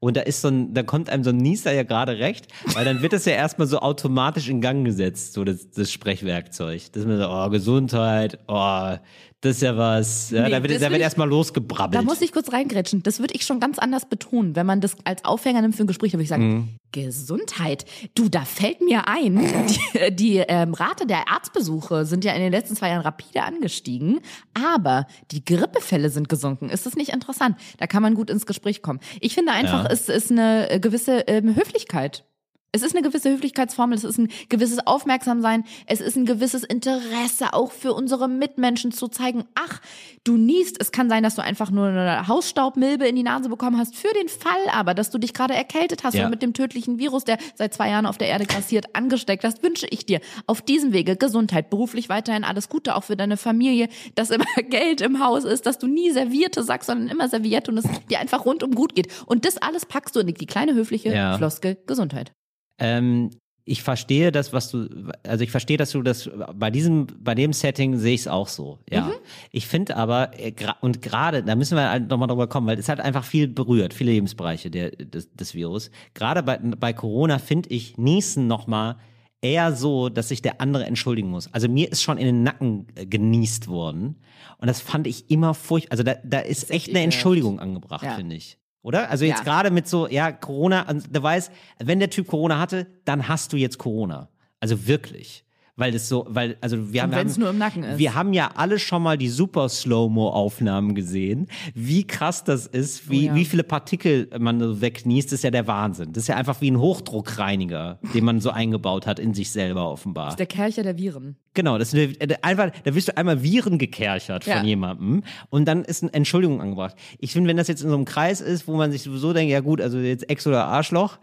Und da ist so ein, da kommt einem so ein Nieser ja gerade recht, weil dann wird das ja erstmal so automatisch in Gang gesetzt, so das, das Sprechwerkzeug. Das ist so, oh, Gesundheit, oh, das ist ja was. Ja, Nee, da wird, da wird ich- erstmal losgebrabbelt. Da muss ich kurz reingrätschen. Das würde ich schon ganz anders betonen, wenn man das als Aufhänger nimmt für ein Gespräch. Da würde ich sagen, Mhm. Gesundheit. Du, da fällt mir ein, die, die ähm, Rate der Arztbesuche sind ja in den letzten zwei Jahren rapide angestiegen, aber die Grippefälle sind gesunken. Ist das nicht interessant? Da kann man gut ins Gespräch kommen. Ich finde einfach, Ja. es ist eine gewisse ähm, Höflichkeit. Es ist eine gewisse Höflichkeitsformel, es ist ein gewisses Aufmerksamsein, es ist ein gewisses Interesse auch für unsere Mitmenschen zu zeigen, ach, du niest, es kann sein, dass du einfach nur eine Hausstaubmilbe in die Nase bekommen hast, für den Fall aber, dass du dich gerade erkältet hast Ja. und mit dem tödlichen Virus, der seit zwei Jahren auf der Erde grassiert, angesteckt hast, wünsche ich dir auf diesem Wege Gesundheit, beruflich weiterhin alles Gute, auch für deine Familie, dass immer Geld im Haus ist, dass du nie Servierte sagst, sondern immer Serviette und es dir einfach rundum gut geht. Und das alles packst du in die kleine höfliche Ja. Floskel Gesundheit. Ähm, ich verstehe das, was du, also ich verstehe, dass du das bei diesem, bei dem Setting sehe ich es auch so. Ja. Mhm. Ich finde aber äh, und gerade, da müssen wir halt nochmal drüber kommen, weil es hat einfach viel berührt, viele Lebensbereiche der, des, des Virus. Gerade bei, bei Corona finde ich Niesen nochmal eher so, dass sich der andere entschuldigen muss. Also mir ist schon in den Nacken äh, genießt worden und das fand ich immer furchtbar. Also da, da ist, echt eine ekelhaft. Entschuldigung angebracht, Ja. finde ich. Oder? Also jetzt Ja. gerade mit so, ja, Corona, also du weißt, wenn der Typ Corona hatte, dann hast du jetzt Corona. Also wirklich. Weil das so, weil, also wir haben. Wenn's haben- nur im Nacken ist. Wir haben ja alle schon mal die super Slow-Mo-Aufnahmen gesehen. Wie krass das ist, wie, Oh ja. wie viele Partikel man so wegniest, ist ja der Wahnsinn. Das ist ja einfach wie ein Hochdruckreiniger, den man so eingebaut hat in sich selber offenbar. Der Kercher der Viren. Genau, das ist eine, einfach, da wirst du einmal Viren gekerchert von Ja. jemandem und dann ist eine Entschuldigung angebracht. Ich finde, wenn das jetzt in so einem Kreis ist, wo man sich sowieso denkt, ja gut, also jetzt Ex oder Arschloch,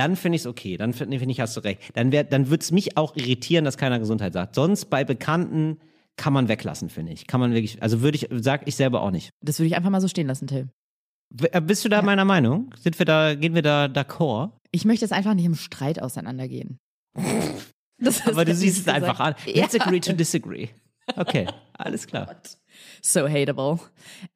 dann finde ich es okay, dann finde find ich, hast du recht. Dann, wär- dann würde es mich auch irritieren, dass keiner Gesundheit sagt. Sonst bei Bekannten kann man weglassen, finde ich. Kann man wirklich, also würde ich, sag ich selber auch nicht. Das würde ich einfach mal so stehen lassen, Till. Äh, Bist du da meiner Meinung? Sind wir da, gehen wir da d'accord? Ich möchte jetzt einfach nicht im Streit auseinandergehen. Aber du siehst es einfach an. Ja. Let's agree to disagree. Okay, alles klar. So hateable.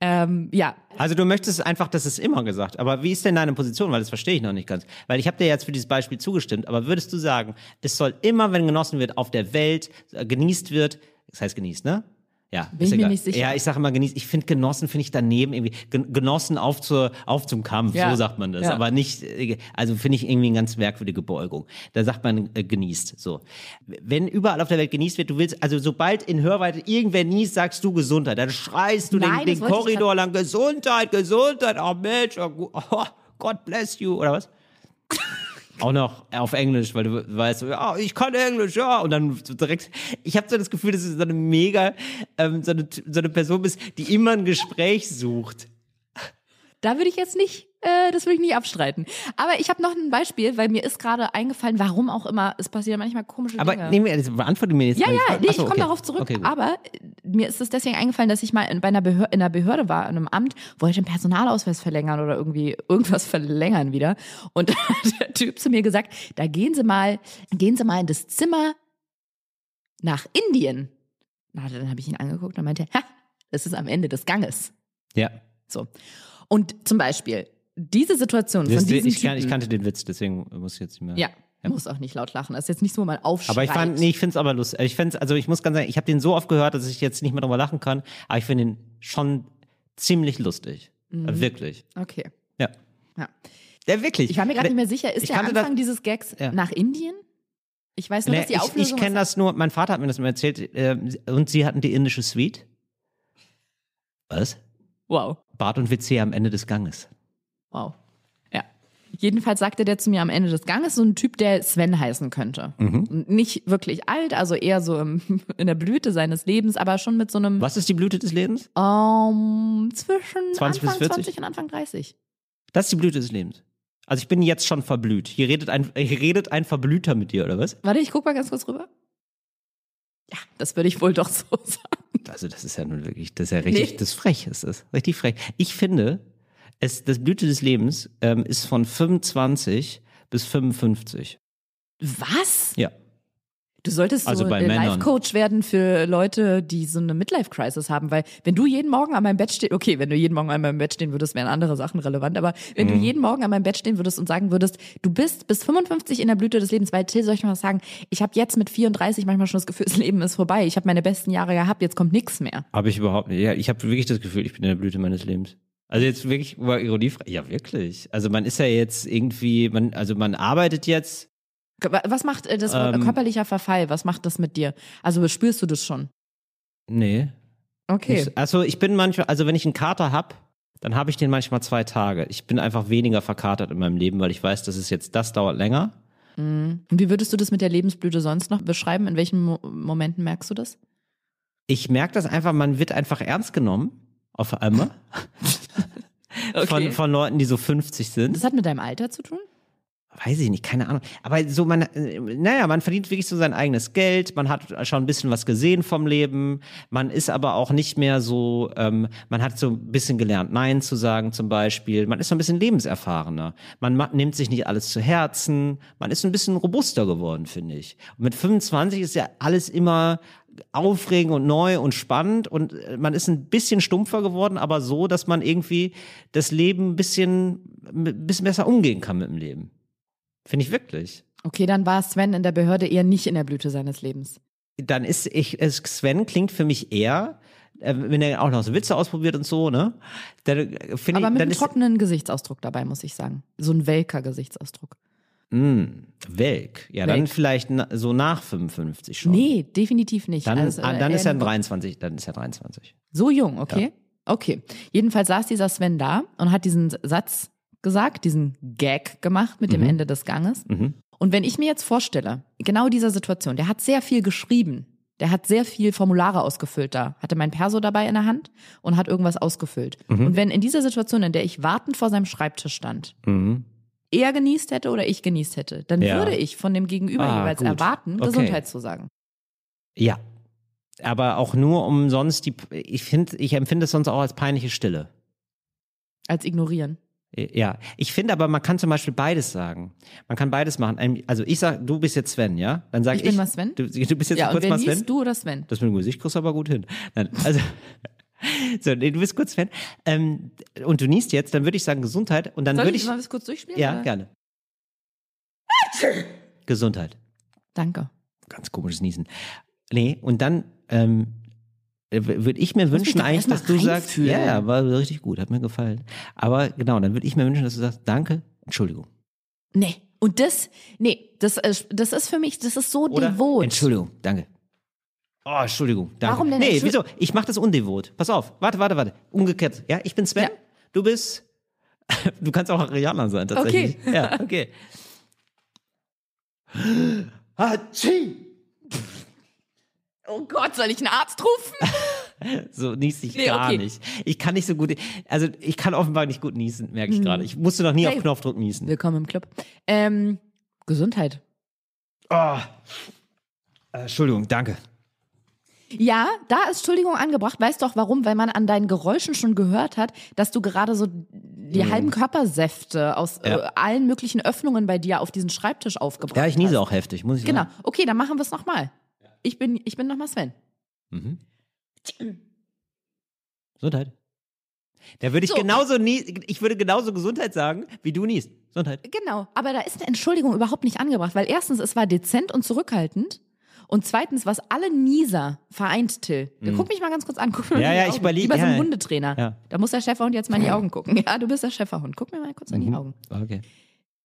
Ähm, ja, Also du möchtest einfach, dass es immer gesagt. Aber wie ist denn deine Position? Weil das verstehe ich noch nicht ganz. Weil ich habe dir jetzt für dieses Beispiel zugestimmt. Aber würdest du sagen, es soll immer, wenn genossen wird, auf der Welt äh, genießt wird, das heißt genießt, ne? Ja, Bin ist ich mir egal. nicht sicher. Ja, ich sage immer genießt. Ich finde Genossen finde ich daneben irgendwie Gen- Genossen auf zur auf zum Kampf, Ja. so sagt man das. Ja. Aber nicht, also finde ich irgendwie eine ganz merkwürdige Beugung. Da sagt man äh, genießt. So, wenn überall auf der Welt genießt wird, du willst, also sobald in Hörweite irgendwer niest, sagst du Gesundheit. Dann schreist du Nein, den, den Korridor lang Gesundheit, Gesundheit. Oh Mensch, oh, oh, God bless you oder was? Auch noch auf Englisch, weil du weißt, ja, ich kann Englisch, ja. Und dann direkt, ich habe so das Gefühl, dass du so eine mega, ähm, so, eine, so eine Person bist, die immer ein Gespräch sucht. Da würde ich jetzt nicht, äh, das würde ich nicht abstreiten. Aber ich habe noch ein Beispiel, weil mir ist gerade eingefallen, warum auch immer, es passieren manchmal komische Aber Dinge. nehmen wir, das beantworte mir jetzt Ja, ja, nee, ich komme okay. darauf zurück. Okay, aber äh, mir ist es deswegen eingefallen, dass ich mal in, bei einer Behör in einer Behörde war, in einem Amt, wollte einen Personalausweis verlängern oder irgendwie irgendwas verlängern wieder. Und der Typ zu mir gesagt, da gehen Sie mal, gehen Sie mal in das Zimmer nach Indien. Na, dann habe ich ihn angeguckt und meinte, ha, das ist am Ende des Ganges. ja. So. Und zum Beispiel, diese Situation von diesem ich, Typen, ich kannte den Witz, deswegen muss ich jetzt nicht mehr. ja, muss auch nicht laut lachen. Das ist jetzt nicht so, wo man aufschreit. Aber ich fand, nee, ich find's aber lustig. Ich find's, also ich muss ganz sagen, ich habe den so oft gehört, dass ich jetzt nicht mehr drüber lachen kann, aber ich finde ihn schon ziemlich lustig. Mhm. Wirklich. Okay. Ja. Ja. Ja, wirklich. Ich war mir gerade nicht mehr sicher, ist Ich der Anfang das- dieses Gags Ja. nach Indien? Ich weiß nur, Nee, dass die ich Auflösung ich kenne was- das nur, mein Vater hat mir das mal erzählt, äh, und sie hatten die indische Suite. Was? Wow, Bad und WC am Ende des Ganges. Wow. Ja. Jedenfalls sagte der zu mir am Ende des Ganges, so ein Typ, der Sven heißen könnte. Mhm. Nicht wirklich alt, also eher so im, in der Blüte seines Lebens, aber schon mit so einem Was ist die Blüte des Lebens? ähm, zwischen 20 bis Anfang 40? 20 und Anfang 30. Das ist die Blüte des Lebens. Also ich bin jetzt schon verblüht. Hier redet ein, hier redet ein Verblüter mit dir, oder was? Warte, ich guck mal ganz kurz rüber. Ja, das würde ich wohl doch so sagen. Also das ist ja nun wirklich, das ist ja richtig, Nee. das ist frech, ist das. Richtig frech. Ich finde, es, das Blüte des Lebens ähm, ist von 25 bis 55. Was? Ja. Du solltest Also so ein. Life-Coach werden für Leute, die so eine Midlife-Crisis haben, weil wenn du jeden Morgen an meinem Bett stehst, okay, wenn du jeden Morgen an meinem Bett stehen würdest, wären andere Sachen relevant, aber wenn Mhm. du jeden Morgen an meinem Bett stehen würdest und sagen würdest, du bist bis 55 in der Blüte des Lebens, weil Till, soll ich mal was sagen, ich habe jetzt mit 34 manchmal schon das Gefühl, das Leben ist vorbei, ich habe meine besten Jahre gehabt, jetzt kommt nichts mehr. Habe ich überhaupt nicht. Ja, ich habe wirklich das Gefühl, ich bin in der Blüte meines Lebens. Also jetzt wirklich über Ironie. Ja, wirklich. Also man ist ja jetzt irgendwie, man, also man arbeitet jetzt. Was macht äh, das Wort Ähm. körperlicher Verfall, was macht das mit dir? Also spürst du das schon? Nee. Okay. Nicht- Also ich bin manchmal, also wenn ich einen Kater hab, dann habe ich den manchmal zwei Tage. Ich bin einfach weniger verkatert in meinem Leben, weil ich weiß, das ist jetzt, das dauert länger. Und wie würdest du das mit der Lebensblüte sonst noch beschreiben? In welchen Mo Momenten merkst du das? Ich merke das einfach, man wird einfach ernst genommen. Auf einmal. Von, von Leuten, die so 50 sind. Das hat mit deinem Alter zu tun? Weiß ich nicht, keine Ahnung. Aber so man, äh, naja, man verdient wirklich so sein eigenes Geld. Man hat schon ein bisschen was gesehen vom Leben. Man ist aber auch nicht mehr so, ähm, man hat so ein bisschen gelernt, Nein zu sagen zum Beispiel. Man ist so ein bisschen lebenserfahrener. Man ma- nimmt sich nicht alles zu Herzen. Man ist ein bisschen robuster geworden, finde ich. Und mit 25 ist ja alles immer aufregend und neu und spannend und äh, man ist ein bisschen stumpfer geworden, aber so, dass man irgendwie das Leben ein bisschen, ein bisschen besser umgehen kann mit dem Leben. Finde ich wirklich. Okay, dann war Sven in der Behörde eher nicht in der Blüte seines Lebens. Dann ist ich, Sven klingt für mich eher, äh, wenn er auch noch so Witze ausprobiert und so, ne? Dann äh, Aber ich, mit einem trockenen Gesichtsausdruck dabei, muss ich sagen. So ein welker Gesichtsausdruck. Mh, Welk. Ja, dann Welk. vielleicht na, so nach 55 schon. Nee, definitiv nicht. Dann, Also, ah, äh, dann ist er eine- 23, dann ist er 23. So jung, okay? Okay. Jedenfalls saß dieser Sven da und hat diesen Satz gesagt, diesen Gag gemacht mit dem Ende des Ganges. Mhm. Und wenn ich mir jetzt vorstelle, genau dieser Situation, der hat sehr viel geschrieben. Der hat sehr viel Formulare ausgefüllt da. Hatte mein Perso dabei in der Hand und hat irgendwas ausgefüllt. Mhm. Und wenn in dieser Situation, in der ich wartend vor seinem Schreibtisch stand, Mhm. Er genießt hätte oder ich genießt hätte, dann Ja. würde ich von dem Gegenüber Ah, jeweils gut. erwarten, Okay. Gesundheit zu sagen. Ja. Aber auch nur um sonst die, ich finde, ich empfinde es sonst auch als peinliche Stille. Als ignorieren. Ja, ich finde aber, man kann zum Beispiel beides sagen. Man kann beides machen. Also ich sag, du bist jetzt Sven, ja? Dann sag Ich ich. bin mal Sven? Du, du bist jetzt Ja, und kurz wer mal Sven. du oder Sven? Das mit dem Gesicht kriegst du aber gut hin. Nein, also, so, nee, du bist kurz Sven. Ähm, und du niest jetzt, dann würde ich sagen Gesundheit. Und dann Soll würde ich ich. mal das kurz durchspielen? Ja, oder? gerne. Gesundheit. Danke. Ganz komisches Niesen. Nee, und dann ähm, würde ich mir wünschen eigentlich, dass du sagst, ja, ja, war richtig gut, hat mir gefallen. Aber genau, dann würde ich mir wünschen, dass du sagst, danke, Entschuldigung. Nee. Und das, nee, das, ist- das ist für mich, das ist so Oder devot. Entschuldigung, danke. Oh, Entschuldigung, danke. Warum denn Nee, wieso? Ich mache das undevot. Pass auf, warte, warte, warte. Umgekehrt. Ja, ich bin Sven, Ja. du bist, du kannst auch Ariana sein, tatsächlich. Okay. Ja, okay. Hatschi! Oh Gott, soll ich einen Arzt rufen? So niese ich Nee, gar okay. nicht. Ich kann nicht so gut, also ich kann offenbar nicht gut niesen, merke ich gerade. Ich musste noch nie auf Hey. Knopfdruck niesen. Willkommen im Club. Ähm, Gesundheit. Oh. Entschuldigung, danke. Ja, da ist Entschuldigung angebracht. Weißt doch warum? Weil man an deinen Geräuschen schon gehört hat, dass du gerade so die halben Körpersäfte aus Mhm. Ja. äh, allen möglichen Öffnungen bei dir auf diesen Schreibtisch aufgebracht Ja, ich niese hast. auch heftig, muss ich Genau. sagen. Okay, dann machen wir es nochmal. Ich bin, ich bin nochmal Sven. Mhm. Gesundheit. Da würde ich So. genauso nie, ich würde genauso Gesundheit sagen, wie du niest. Gesundheit. Genau, aber da ist eine Entschuldigung überhaupt nicht angebracht, weil erstens, es war dezent und zurückhaltend. Und zweitens, was alle Nieser vereint, Till. Guck mich mal ganz kurz an. Guck mir Mhm. Ja, ja, ich Augen. überleg- Wie bei so ja, einem ja. Hundetrainer. Ja. Da muss der Schäferhund jetzt mal in die Augen gucken. Ja, du bist der Schäferhund. Guck mir mal kurz in die Augen. Okay.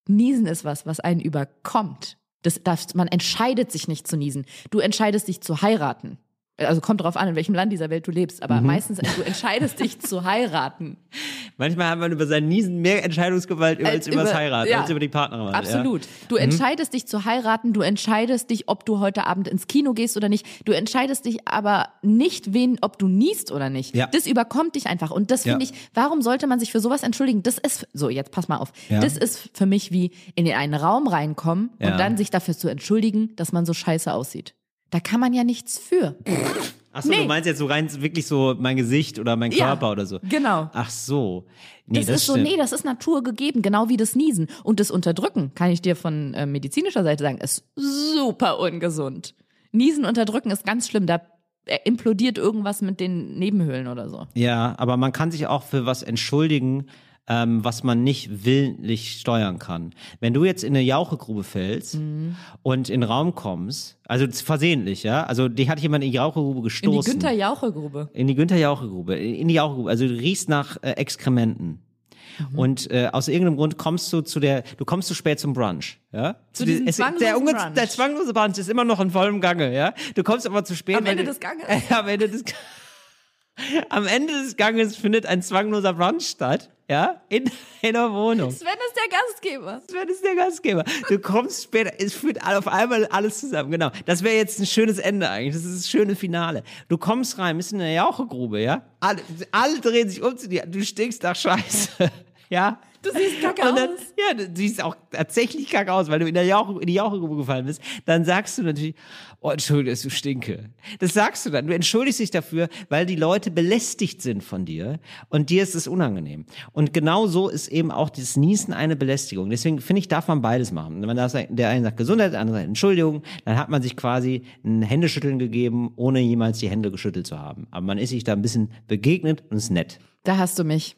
Niesen ist was, was einen überkommt. Das darf, man entscheidet sich nicht zu niesen. Du entscheidest dich zu heiraten. Also kommt drauf an, in welchem Land dieser Welt du lebst. Mhm. Aber meistens, du entscheidest dich zu heiraten. Manchmal hat man über sein Niesen mehr Entscheidungsgewalt als, Als über das Heiraten, ja. als über die Partnerin. Absolut. Du Mhm. entscheidest dich zu heiraten, du entscheidest dich, ob du heute Abend ins Kino gehst oder nicht. Du entscheidest dich aber nicht, wen, ob du niest oder nicht. Ja. Das überkommt dich einfach. Und das Ja. finde ich, warum sollte man sich für sowas entschuldigen? Das ist, so, jetzt pass mal auf. Ja. Das ist für mich wie in einen Raum reinkommen Ja. und dann sich dafür zu entschuldigen, dass man so scheiße aussieht. Da kann man ja nichts für. Achso, Nee. du meinst jetzt so rein wirklich so mein Gesicht oder mein Ja, Körper oder so. genau. Ach so. Nee, Das, das, ist so, stimmt. nee, das ist Natur gegeben, genau wie das Niesen. Und das Unterdrücken, kann ich dir von äh, medizinischer Seite sagen, ist super ungesund. Niesen unterdrücken ist ganz schlimm, da äh, implodiert irgendwas mit den Nebenhöhlen oder so. Ja, aber man kann sich auch für was entschuldigen, ähm, was man nicht willentlich steuern kann. Wenn du jetzt in eine Jauchegrube fällst Mhm. und in den Raum kommst, also versehentlich, ja, also dich hat jemand in die Jauchegrube In die gestoßen. Günther Jauche-Grube. In die Günther Jauchegrube, in die Jauchegrube, also du riechst nach äh, Exkrementen. Mhm. Und äh, aus irgendeinem Grund kommst du zu der, du kommst zu spät zum Brunch, ja? Zu diesem es, der, unge- Brunch. der zwanglose Brunch ist immer noch in vollem Gange, ja? Du kommst aber zu spät. Am Ende des Ganges? Am Ende des Am Ende des Ganges findet ein zwangloser Brunch statt, ja? In, in der Wohnung. Sven ist der Gastgeber. Sven ist der Gastgeber. Du kommst später, es führt auf einmal alles zusammen. Genau. Das wäre jetzt ein schönes Ende eigentlich. Das ist das schöne Finale. Du kommst rein, bist in der Jauchegrube, ja? Alle, alle drehen sich um zu dir. Du stinkst nach Scheiße. Ja? Du siehst kacke dann, aus. ja, du siehst auch tatsächlich kacke aus, weil du in, der Jauche, in die Jauchegrube gefallen bist. Dann sagst du natürlich, oh, Entschuldigung, dass du stinke. Das sagst du dann. Du entschuldigst dich dafür, weil die Leute belästigt sind von dir und dir ist es unangenehm. Und genau so ist eben auch das Niesen eine Belästigung. Deswegen finde ich, darf man beides machen. Man darf der eine sagt Gesundheit, der andere sagt Entschuldigung. Dann hat man sich quasi ein Händeschütteln gegeben, ohne jemals die Hände geschüttelt zu haben. Aber man ist sich da ein bisschen begegnet und ist nett. Da hast du mich.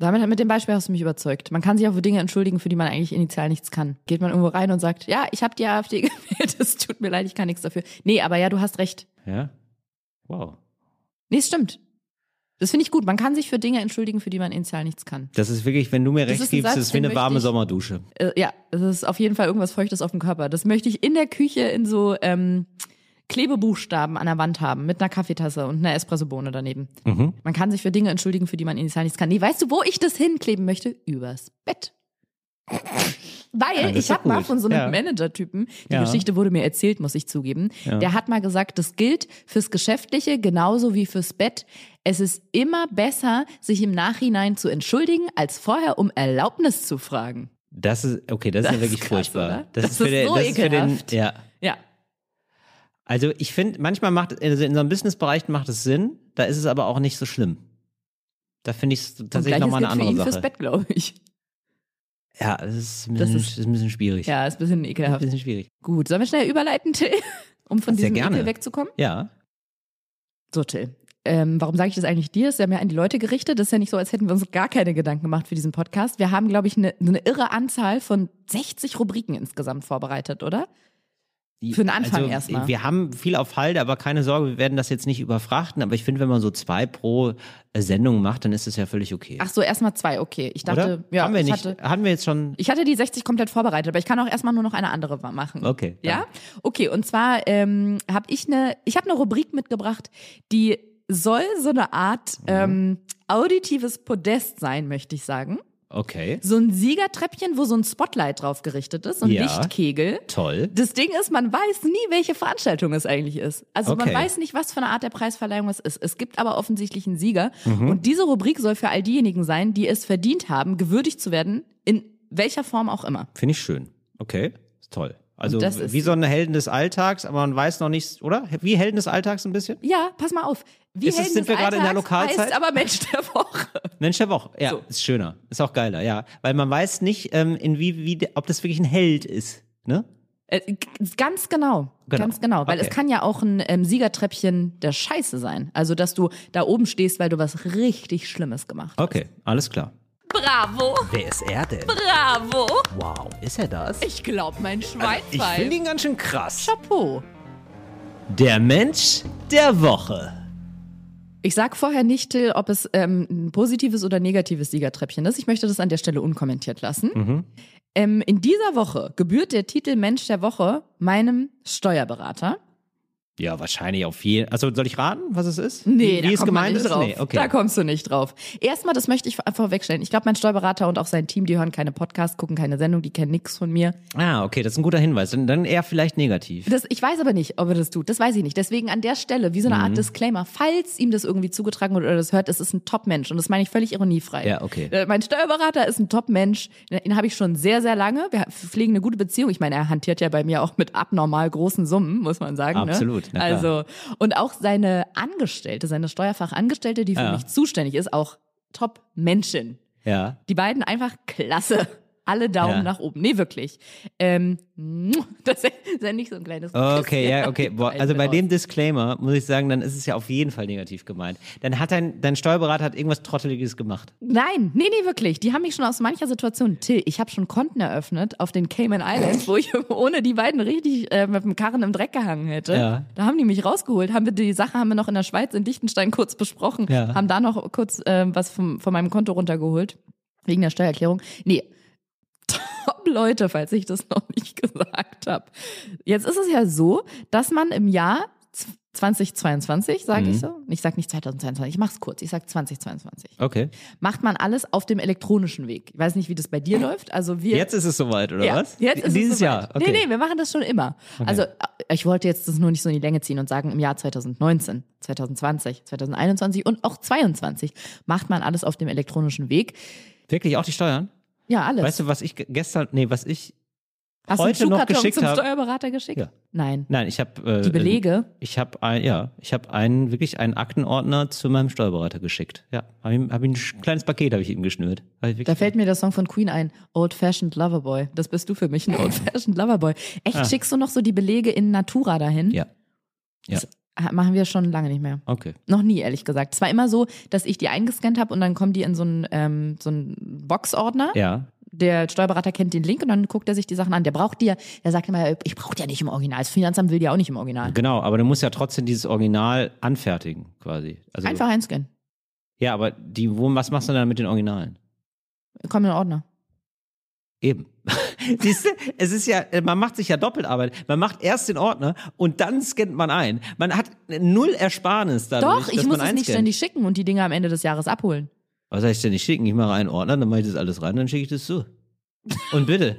Damit, mit dem Beispiel hast du mich überzeugt. Man kann sich auch für Dinge entschuldigen, für die man eigentlich initial nichts kann. Geht man irgendwo rein und sagt, ja, ich habe die AfD gewählt, es tut mir leid, ich kann nichts dafür. Nee, aber ja, du hast recht. Ja? Wow. Nee, es stimmt. Das finde ich gut. Man kann sich für Dinge entschuldigen, für die man initial nichts kann. Das ist wirklich, wenn du mir Das recht ein gibst, Satz, das ist wie eine warme ich- Sommerdusche. Äh, ja, es ist auf jeden Fall irgendwas Feuchtes auf dem Körper. Das möchte ich in der Küche in so ähm, Klebebuchstaben an der Wand haben, mit einer Kaffeetasse und einer Espressobohne daneben. Mhm. Man kann sich für Dinge entschuldigen, für die man initial nichts kann. Nee, weißt du, wo ich das hinkleben möchte? Übers Bett. Weil Ja, ich habe mal von so einem Ja. Manager-Typen, die Ja. Geschichte wurde mir erzählt, muss ich zugeben, Ja. der hat mal gesagt, das gilt fürs Geschäftliche genauso wie fürs Bett. Es ist immer besser, sich im Nachhinein zu entschuldigen, als vorher um Erlaubnis zu fragen. Das ist, okay, das, Das ist ja wirklich krass, furchtbar. oder? Das, Das ist für ist den, so das ist für den, ja. Also ich finde, manchmal macht, also in so einem Businessbereich macht es Sinn, da ist es aber auch nicht so schlimm. Da finde ich es tatsächlich nochmal eine gilt für andere ihn Sache. fürs Bett, glaube ich. Ja, das ist ein bisschen, ist- das ist ein bisschen schwierig. Ja, ist ein bisschen ein ekelhaft. bisschen schwierig. Gut, sollen wir schnell überleiten, Till, um von Sehr diesem gerne. Ekel wegzukommen? Ja. So, Till. Ähm, warum sage ich das eigentlich dir? Das ist ja mehr an die Leute gerichtet. Das ist ja nicht so, als hätten wir uns gar keine Gedanken gemacht für diesen Podcast. Wir haben, glaube ich, eine, eine irre Anzahl von 60 Rubriken insgesamt vorbereitet, oder? Für den Anfang also, erstmal. Wir haben viel auf Halde, aber keine Sorge, wir werden das jetzt nicht überfrachten. Aber ich finde, wenn man so zwei pro äh, Sendung macht, dann ist es ja völlig okay. Ach so, erstmal zwei, okay. Ich dachte, Oder? ja, haben wir ich nicht? hatte, Hatten wir jetzt schon? ich hatte die 60 komplett vorbereitet, aber ich kann auch erstmal nur noch eine andere machen. Okay, dann. Ja? Okay, und zwar ähm, habe ich eine, ich habe eine Rubrik mitgebracht, die soll so eine Art Mhm. ähm, auditives Podest sein, möchte ich sagen. Okay. So ein Siegertreppchen, wo so ein Spotlight drauf gerichtet ist, so ein Ja. Lichtkegel. Toll. Das Ding ist, man weiß nie, welche Veranstaltung es eigentlich ist. Also Okay. man weiß nicht, was für eine Art der Preisverleihung es ist. Es gibt aber offensichtlich einen Sieger. Mhm. Und diese Rubrik soll für all diejenigen sein, die es verdient haben, gewürdigt zu werden, in welcher Form auch immer. Finde ich schön. Okay. Ist toll. Also das wie so eine Helden des Alltags, aber man weiß noch nicht, oder? Wie Helden des Alltags ein bisschen? Ja, pass mal auf. Wie Ist Helden sind des wir gerade in der Lokalzeit? Heißt aber Mensch der Woche. Mensch der Woche. Ja, So. ist schöner. Ist auch geiler, ja. Weil man weiß nicht, ähm, in wie, wie, ob das wirklich ein Held ist. Ne? Äh, ganz genau, Genau. ganz genau, weil Okay. es kann ja auch ein ähm, Siegertreppchen der Scheiße sein. Also, dass du da oben stehst, weil du was richtig Schlimmes gemacht hast. Okay, alles klar. Bravo, Wer ist er denn? bravo. Wow, ist er das? Ich glaub, mein Ich Schweinfall. finde ihn ganz schön krass. Chapeau. Der Mensch der Woche. Ich sag vorher nicht, Till, ob es ähm, ein positives oder negatives Siegertreppchen ist. Ich möchte das an der Stelle unkommentiert lassen. Mhm. Ähm, in dieser Woche gebührt der Titel Mensch der Woche meinem Steuerberater. Ja, wahrscheinlich auf jeden. Also soll ich raten, was es ist? Nee, wie, wie es gemeint ist? drauf. Nee, okay. Da kommst du nicht drauf. Erstmal, das möchte ich vor- vorwegstellen. Ich glaube, mein Steuerberater und auch sein Team, die hören keine Podcasts, gucken keine Sendung, die kennen nichts von mir. ah, okay, das ist ein guter Hinweis. Dann, dann eher vielleicht negativ. Das, ich weiß aber nicht, ob er das tut. Das weiß ich nicht. Deswegen an der Stelle, wie so eine Mhm. Art Disclaimer, falls ihm das irgendwie zugetragen wird oder das hört, es ist ein Top-Mensch. Und das meine ich völlig ironiefrei. Ja, okay. Äh, Mein Steuerberater ist ein Top-Mensch. Den habe ich schon sehr, sehr lange. Wir pflegen eine gute Beziehung. Ich meine, er hantiert ja bei mir auch mit abnormal großen Summen, muss man sagen. Absolut, Ne? Na klar. Also, und auch seine Angestellte, seine Steuerfachangestellte, die für Ja. mich zuständig ist, auch Top-Menschen. Ja. Die beiden einfach klasse. Alle Daumen Ja. nach oben. Nee, wirklich. Ähm, das ist ja nicht so ein kleines Okay, ja, okay. Boah, also bei dem Disclaimer muss ich sagen, dann ist es ja auf jeden Fall negativ gemeint. Dann hat dein, dein Steuerberater hat irgendwas Trotteliges gemacht. Nein, nee, nee, wirklich. Die haben mich schon aus mancher Situation, Till, ich habe schon Konten eröffnet auf den Cayman Islands, wo ich ohne die beiden richtig äh, mit dem Karren im Dreck gehangen hätte. Ja. Da haben die mich rausgeholt, haben wir die Sache haben wir noch in der Schweiz in Liechtenstein kurz besprochen, Ja. haben da noch kurz äh, was vom, von meinem Konto runtergeholt wegen der Steuererklärung. Nee. Top Leute, falls ich das noch nicht gesagt habe. Jetzt ist es ja so, dass man im Jahr 2022, sage Mhm. ich so, ich sag nicht 2022, ich mach's kurz, ich sag 2022 Okay. macht man alles auf dem elektronischen Weg. Ich weiß nicht, wie das bei dir läuft. Also wir Jetzt ist es soweit, oder ja, was? Jetzt ist Dieses es soweit. Jahr. Okay. Nee, nee, wir machen das schon immer. Also äh, ich wollte jetzt das nur nicht so in die Länge ziehen und sagen, im Jahr 2019, 2020, 2021 und auch 22 macht man alles auf dem elektronischen Weg. Wirklich auch die Steuern? Ja, alles. Weißt du, was ich ge- gestern, nee, was ich Hast du heute noch geschickt zum hab- Steuerberater geschickt? Ja. Nein. Nein, ich habe äh, Die Belege? Ich habe ein, ja, ich habe einen wirklich einen Aktenordner zu meinem Steuerberater geschickt. Ja, habe ihm, hab ihm ein kleines Paket habe ich ihm geschnürt. Ich Da fällt mir der Song von Queen ein. Old Fashioned Loverboy. Das bist du für mich, ein Old Fashioned Loverboy. Echt, Ah. schickst du noch so die Belege in Natura dahin? ja, ja, Das machen wir schon lange nicht mehr. okay. Noch nie, ehrlich gesagt. Es war immer so, dass ich die eingescannt habe und dann kommen die in so einen, ähm, so einen Boxordner. Ja, Der Steuerberater kennt den Link und dann guckt er sich die Sachen an. Der braucht die ja, der sagt immer, ich brauche die ja nicht im Original. Das Finanzamt will die auch nicht im Original. genau. Aber du musst ja trotzdem dieses Original anfertigen, quasi. Also, Einfach einscannen. Ja, aber die, wo, was machst du dann mit den Originalen? Komm in den Ordner. Eben. Siehst du, es ist ja, man macht sich ja Doppelarbeit. Man macht erst den Ordner und dann scannt man ein. Man hat null Ersparnis dadurch, Doch, ich dass muss man es nicht ständig schicken und die Dinge am Ende des Jahres abholen. Was denn nicht schicken? Ich mache einen Ordner, dann mache ich das alles rein, dann schicke ich das zu. Und bitte.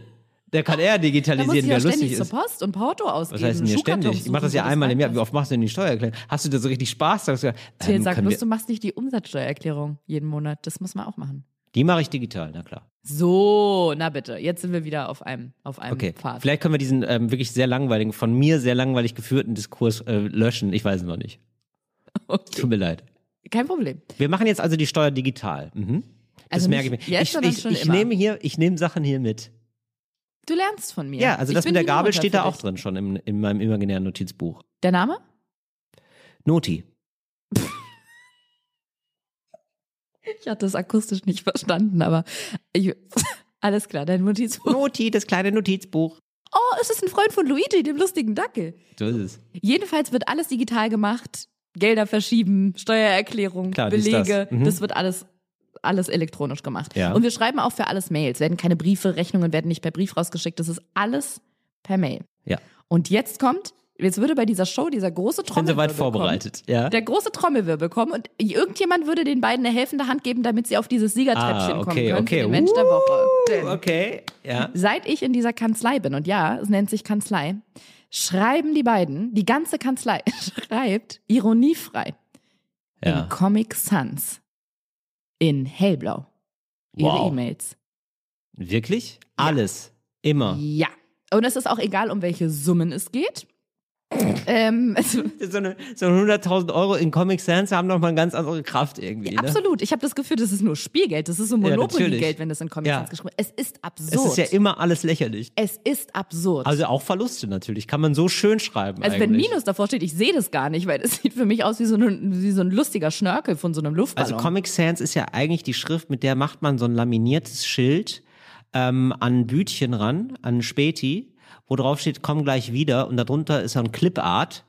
Der kann er digitalisieren, ich ja ständig lustig zur ist. Post und Porto ausgeben. Was heißt denn hier ständig? Ich mache das ja einmal im Jahr. Wie oft machst du denn die Steuererklärung? Hast du da so richtig Spaß? Sagst du, ähm, Till, sag bloß, du machst nicht die Umsatzsteuererklärung jeden Monat. Das muss man auch machen. Die mache ich digital, na klar. So, na bitte. Jetzt sind wir wieder auf einem, auf einem Okay. Pfad. Vielleicht können wir diesen ähm, wirklich sehr langweiligen, von mir sehr langweilig geführten Diskurs äh, löschen. Ich weiß es noch nicht. Okay. Tut mir leid. Kein Problem. Wir machen jetzt also die Steuer digital. Mhm. Das Also merke ich mir. jetzt, ich ich, ich nehme hier, ich nehme Sachen hier mit. Du lernst von mir. Ja, also das mit der Gabel steht da auch drin schon im, in meinem imaginären Notizbuch. Der Name? Noti. Ich hatte es akustisch nicht verstanden, aber ich, alles klar, dein Notizbuch. Noti, das kleine Notizbuch. Oh, es ist ein Freund von Luigi, dem lustigen Dackel. So ist es. Jedenfalls wird alles digital gemacht. Gelder verschieben, Steuererklärung, Klar, Belege. das. Mhm. Das wird alles alles elektronisch gemacht. Ja. Und wir schreiben auch für alles Mails. Werden keine Briefe, Rechnungen werden nicht per Brief rausgeschickt. Das ist alles per Mail. Ja. Und jetzt kommt, jetzt würde bei dieser Show dieser große Ich bin Trommelwirbel soweit vorbereitet. Ja. Kommen, der große Trommelwirbel kommen und irgendjemand würde den beiden eine helfende Hand geben, damit sie auf dieses Siegertreppchen Ah, kommen okay, können. okay. Für den Mensch der Woche. Denn Okay. Ja. Seit ich in dieser Kanzlei bin, und ja, es nennt sich Kanzlei, schreiben die beiden, die ganze Kanzlei schreibt ironiefrei Ja. in Comic Sans in hellblau ihre Wow. E-Mails. Wirklich? Alles. Immer. Ja. Und es ist auch egal, um welche Summen es geht. Ähm, also, So eine, so eine 100.000 Euro in Comic Sans haben nochmal eine ganz andere Kraft irgendwie. Ne? absolut. Ich habe das Gefühl, das ist nur Spielgeld. Das ist so. Monopoly-Geld, wenn das in Comic Ja. Sans geschrieben wird. Es ist Es absurd. ist ja immer alles lächerlich. es ist absurd. Also auch Verluste natürlich. Kann man so schön schreiben. Also wenn eigentlich. Minus davor steht, ich sehe das gar nicht, weil es sieht für mich aus wie so, ein, wie so ein lustiger Schnörkel von so einem Luftballon. Also Comic Sans ist ja eigentlich die Schrift, mit der macht man so ein laminiertes Schild ähm, an Bütchen ran, an Späti, wo drauf steht, komm gleich wieder und darunter ist so ein Clipart,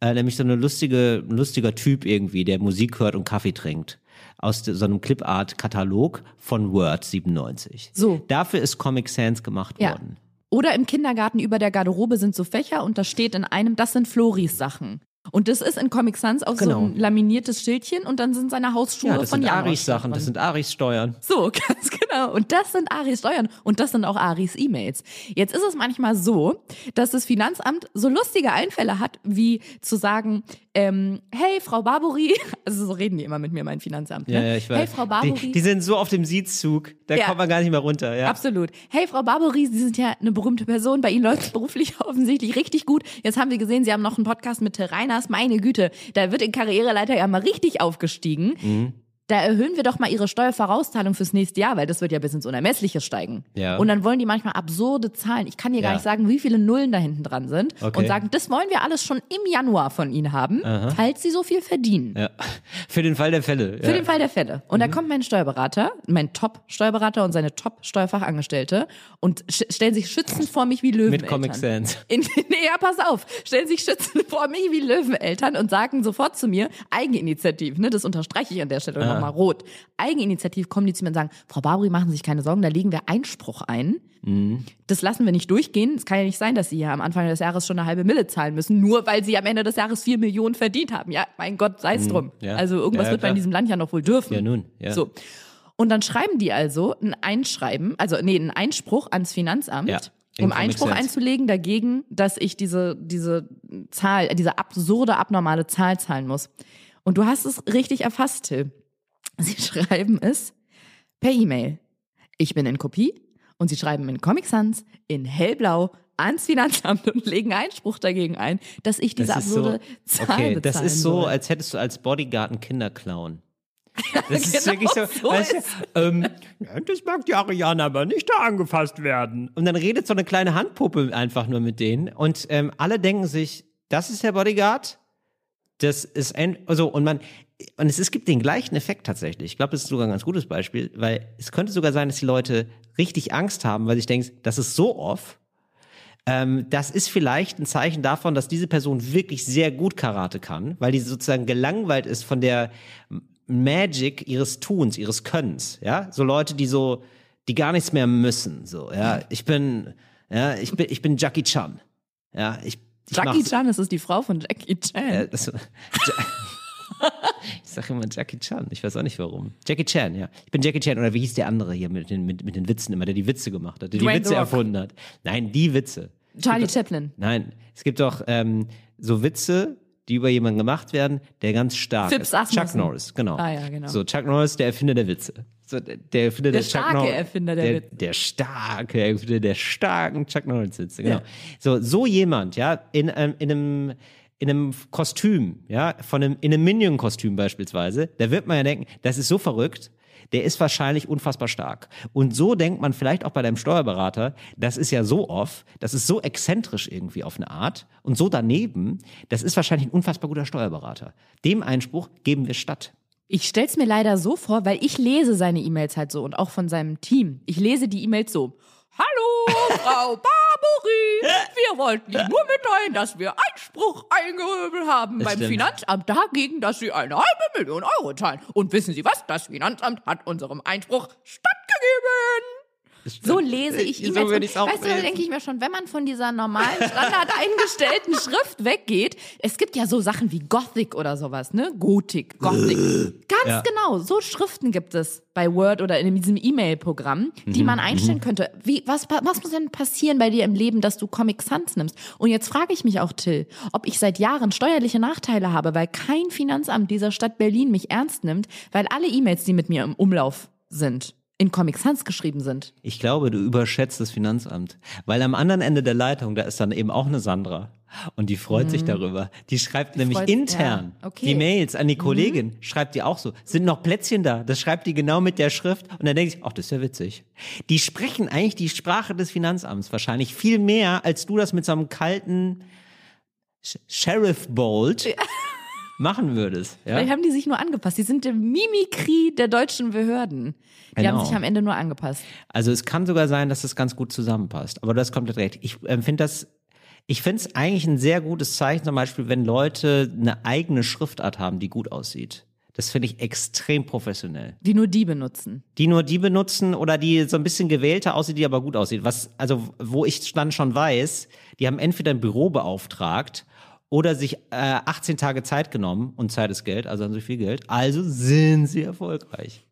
äh, nämlich so eine lustige, ein lustiger Typ irgendwie, der Musik hört und Kaffee trinkt. Aus so einem Clipart-Katalog von Word 97. So. Dafür ist Comic Sans gemacht Ja. worden. Oder im Kindergarten über der Garderobe sind so Fächer und da steht in einem, das sind Floris Sachen. Und das ist in Comic Sans auch so Genau. ein laminiertes Schildchen und dann sind seine Hausschuhe Ja, das von sind Aris Sachen, das sind Aris Steuern. So, ganz genau. Und das sind Aris Steuern und das sind auch Aris E-Mails. Jetzt ist es manchmal so, dass das Finanzamt so lustige Einfälle hat, wie zu sagen, ähm, hey, Frau Barbori, also so reden die immer mit mir, mein Finanzamt. Ne? Ja, ja, ich weiß. Hey, Frau Barbori. Die, die sind so auf dem Siezug, da Ja. kommt man gar nicht mehr runter. Ja. Absolut. Hey, Frau Barbori, Sie sind ja eine berühmte Person. Bei Ihnen läuft es beruflich offensichtlich richtig gut. Jetzt haben wir gesehen, Sie haben noch einen Podcast mit Till Reiners. Meine Güte, da wird in Karriereleiter ja mal richtig aufgestiegen. Mhm. Da erhöhen wir doch mal Ihre Steuervorauszahlung fürs nächste Jahr, weil das wird ja bis ins Unermessliche steigen. Ja. Und dann wollen die manchmal absurde Zahlen. Ich kann dir gar Ja. nicht sagen, wie viele Nullen da hinten dran sind. Okay. Und sagen, das wollen wir alles schon im Januar von Ihnen haben, falls Sie so viel verdienen. Ja. Für den Fall der Fälle. Für den Fall der Fälle. Und da kommt mein Steuerberater, mein Top-Steuerberater und seine Top-Steuerfachangestellte und stellen sich schützend vor mich wie Löweneltern. Mit Comic Sans. In, nee, ja, pass auf. Stellen sich schützend vor mich wie Löweneltern und sagen sofort zu mir, Eigeninitiativ, ne, das unterstreiche ich an der Stelle nochmal rot. Eigeninitiativ kommen die zu mir und sagen, Frau Barbary, machen Sie sich keine Sorgen, da legen wir Einspruch ein. Das lassen wir nicht durchgehen. Es kann ja nicht sein, dass Sie ja am Anfang des Jahres schon eine halbe Mille zahlen müssen, nur weil Sie am Ende des Jahres vier Millionen verdient haben. Ja, mein Gott, sei es drum. ja. Also irgendwas Ja, wird man in diesem Land ja noch wohl dürfen. Ja, nun, ja. So. Und dann schreiben die also ein Einschreiben, also nee, einen Einspruch ans Finanzamt, Ja, um Einspruch einzulegen dagegen, dass ich diese, diese Zahl, diese absurde, abnormale Zahl zahlen muss. Und du hast es richtig erfasst, Till. Sie schreiben es per E-Mail. Ich bin in Kopie und sie schreiben in Comic Sans in hellblau ans Finanzamt und legen Einspruch dagegen ein, dass ich diese ist so, absurde Zahl okay, bezahlen das ist so, soll. als hättest du als Bodyguard einen Kinderclown. Das ist genau wirklich so, so weißt ist du, ähm, das mag die Ariane aber nicht da angefasst werden. Und dann redet so eine kleine Handpuppe einfach nur mit denen und ähm, alle denken sich, das ist der Bodyguard, das ist ein, also und man, und es, es gibt den gleichen Effekt tatsächlich. Ich glaube, das ist sogar ein ganz gutes Beispiel, weil es könnte sogar sein, dass die Leute richtig Angst haben, weil sich denken, das ist so off, ähm, das ist vielleicht ein Zeichen davon, dass diese Person wirklich sehr gut Karate kann, weil die sozusagen gelangweilt ist von der Magic ihres Tuns, ihres Könnens, ja? So Leute, die so, die gar nichts mehr müssen, so, ja? Ich bin, ja, ich bin, ich bin Jackie Chan, ja? Ich, ich Jackie Chan, das ist die Frau von Jackie Chan. äh, das, ich sage immer Jackie Chan. Ich weiß auch nicht warum. Jackie Chan, ja. Ich bin Jackie Chan. Oder wie hieß der andere hier mit den, mit, mit den Witzen immer, der die Witze gemacht hat, der Dwayne die Witze erfunden hat. Nein, die Witze. Charlie Chaplin. Nein, es gibt doch ähm, so Witze, die über jemanden gemacht werden, der ganz stark Phipps ist. Asmussen. Chuck Norris, genau. Ah, ja, genau. So, Chuck Norris, der Erfinder der Witze. So, der der Erfinder Der der, Chuck starke Norris. Erfinder der der, Witze. Der starke Erfinder der starken Chuck Norris Witze, genau. Ja. So, so jemand, ja, in, ähm, in einem in einem Kostüm, ja, von einem, in einem Minion-Kostüm beispielsweise, da wird man ja denken, das ist so verrückt, der ist wahrscheinlich unfassbar stark. Und so denkt man vielleicht auch bei deinem Steuerberater, das ist ja so off, das ist so exzentrisch irgendwie auf eine Art und so daneben, das ist wahrscheinlich ein unfassbar guter Steuerberater. Dem Einspruch geben wir statt. Ich stell's mir leider so vor, weil ich lese seine E-Mails halt so und auch von seinem Team. Ich lese die E-Mails so. Hallo, Frau Barbary, wir wollten Ihnen nur mitteilen, dass wir Einspruch eingehoben haben beim stimmt. Finanzamt dagegen, dass Sie eine halbe Million Euro zahlen. Und wissen Sie was? Das Finanzamt hat unserem Einspruch stattgegeben. So lese ich So E-Mails. würde und ich's auch weißt du, da lesen. denke ich mir schon, wenn man von dieser normalen, standard eingestellten Schrift weggeht, es gibt ja so Sachen wie Gothic oder sowas, ne? Gotik, Gothic. Ganz Ja. genau, so Schriften gibt es bei Word oder in diesem E-Mail-Programm, Mhm, die man einstellen könnte. Wie, was, was muss denn passieren bei dir im Leben, dass du Comic Sans nimmst? Und jetzt frage ich mich auch, Till, ob ich seit Jahren steuerliche Nachteile habe, weil kein Finanzamt dieser Stadt Berlin mich ernst nimmt, weil alle E-Mails, die mit mir im Umlauf sind, in Comic Sans geschrieben sind. Ich glaube, du überschätzt das Finanzamt. Weil am anderen Ende der Leitung, da ist dann eben auch eine Sandra. Und die freut sich darüber. Die schreibt nämlich Mhm. freut- intern ja, okay. die Mails an die Kollegin, schreibt die auch so. Sind noch Plätzchen da? Das schreibt die genau mit der Schrift. Und dann denke ich, ach, das ist ja witzig. Die sprechen eigentlich die Sprache des Finanzamts wahrscheinlich viel mehr, als du das mit so einem kalten Sh Sheriff Bolt machen würdest. Ja? Vielleicht haben die sich nur angepasst. Die sind der Mimikry der deutschen Behörden. Die Genau. haben sich am Ende nur angepasst. Also es kann sogar sein, dass das ganz gut zusammenpasst. Aber das komplett recht. Ich empfinde das, ich finde es eigentlich ein sehr gutes Zeichen, zum Beispiel, wenn Leute eine eigene Schriftart haben, die gut aussieht. Das finde ich extrem professionell. Die nur die benutzen. Die nur die benutzen oder die so ein bisschen gewählter aussieht, die aber gut aussieht. Was, also, wo ich dann schon weiß, die haben entweder ein Büro beauftragt oder sich äh, 18 Tage Zeit genommen und Zeit ist Geld, also haben sie viel Geld. Also sind sie erfolgreich.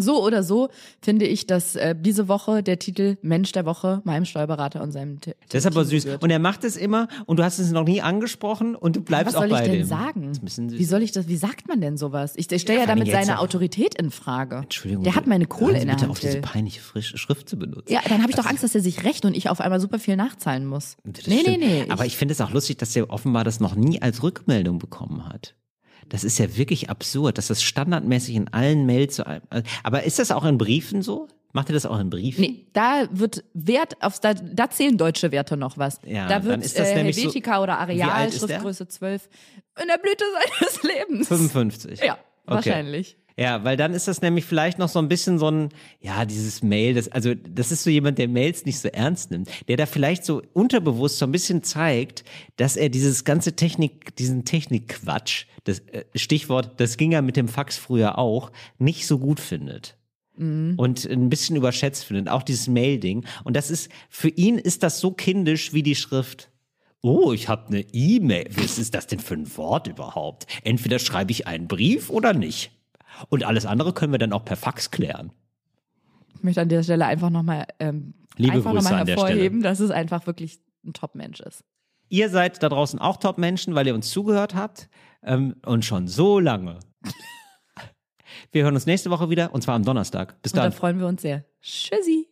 So oder so finde ich, dass äh, diese Woche der Titel Mensch der Woche meinem Steuerberater und seinem T Das ist aber süß. gebührt. Und er macht es immer und du hast es noch nie angesprochen und du bleibst Was auch soll ich bei denn dem. sagen? Das ist ein bisschen süß. Wie soll ich das, wie sagt man denn sowas? Ich, ich stelle ja, allem damit seine Autorität in Frage. Entschuldigung. Der hat meine Kohle in der bitte Hand. auf diese peinliche Frisch Schrift zu benutzen. Ja, dann habe ich doch Angst, dass er sich rächt und ich auf einmal super viel nachzahlen muss. Das nee, stimmt. nee, nee. Aber ich finde es auch lustig, dass der offenbar das noch nie als Rückmeldung bekommen hat. Das ist ja wirklich absurd, dass das standardmäßig in allen Mails so. Aber ist das auch in Briefen so? Macht ihr das auch in Briefen? Nee, da wird Wert aufs, da, da zählen deutsche Werte noch was. Ja, da dann wird ist das äh, nämlich so- Helvetica oder Areal? Schriftgröße 12, in der Blüte seines Lebens. 55. Ja, Okay. wahrscheinlich. Ja, weil dann ist das nämlich vielleicht noch so ein bisschen so ein, ja, dieses Mail, das, also das ist so jemand, der Mails nicht so ernst nimmt, der da vielleicht so unterbewusst so ein bisschen zeigt, dass er dieses ganze Technik, diesen Technikquatsch, das äh, Stichwort, das ging ja mit dem Fax früher auch, nicht so gut findet. Und ein bisschen überschätzt findet, auch dieses Mail-Ding. Und das ist, für ihn ist das so kindisch wie die Schrift. Oh, ich habe eine E-Mail. Was ist das denn für ein Wort überhaupt? Entweder schreibe ich einen Brief oder nicht. Und alles andere können wir dann auch per Fax klären. Ich möchte an der Stelle einfach nochmal ähm, Liebe einfach noch mal hervorheben, dass es einfach wirklich ein Top-Mensch ist. Ihr seid da draußen auch Top-Menschen, weil ihr uns zugehört habt. Ähm, und schon so lange. Wir hören uns nächste Woche wieder, und zwar am Donnerstag. Bis Und da dann. freuen wir uns sehr. Tschüssi.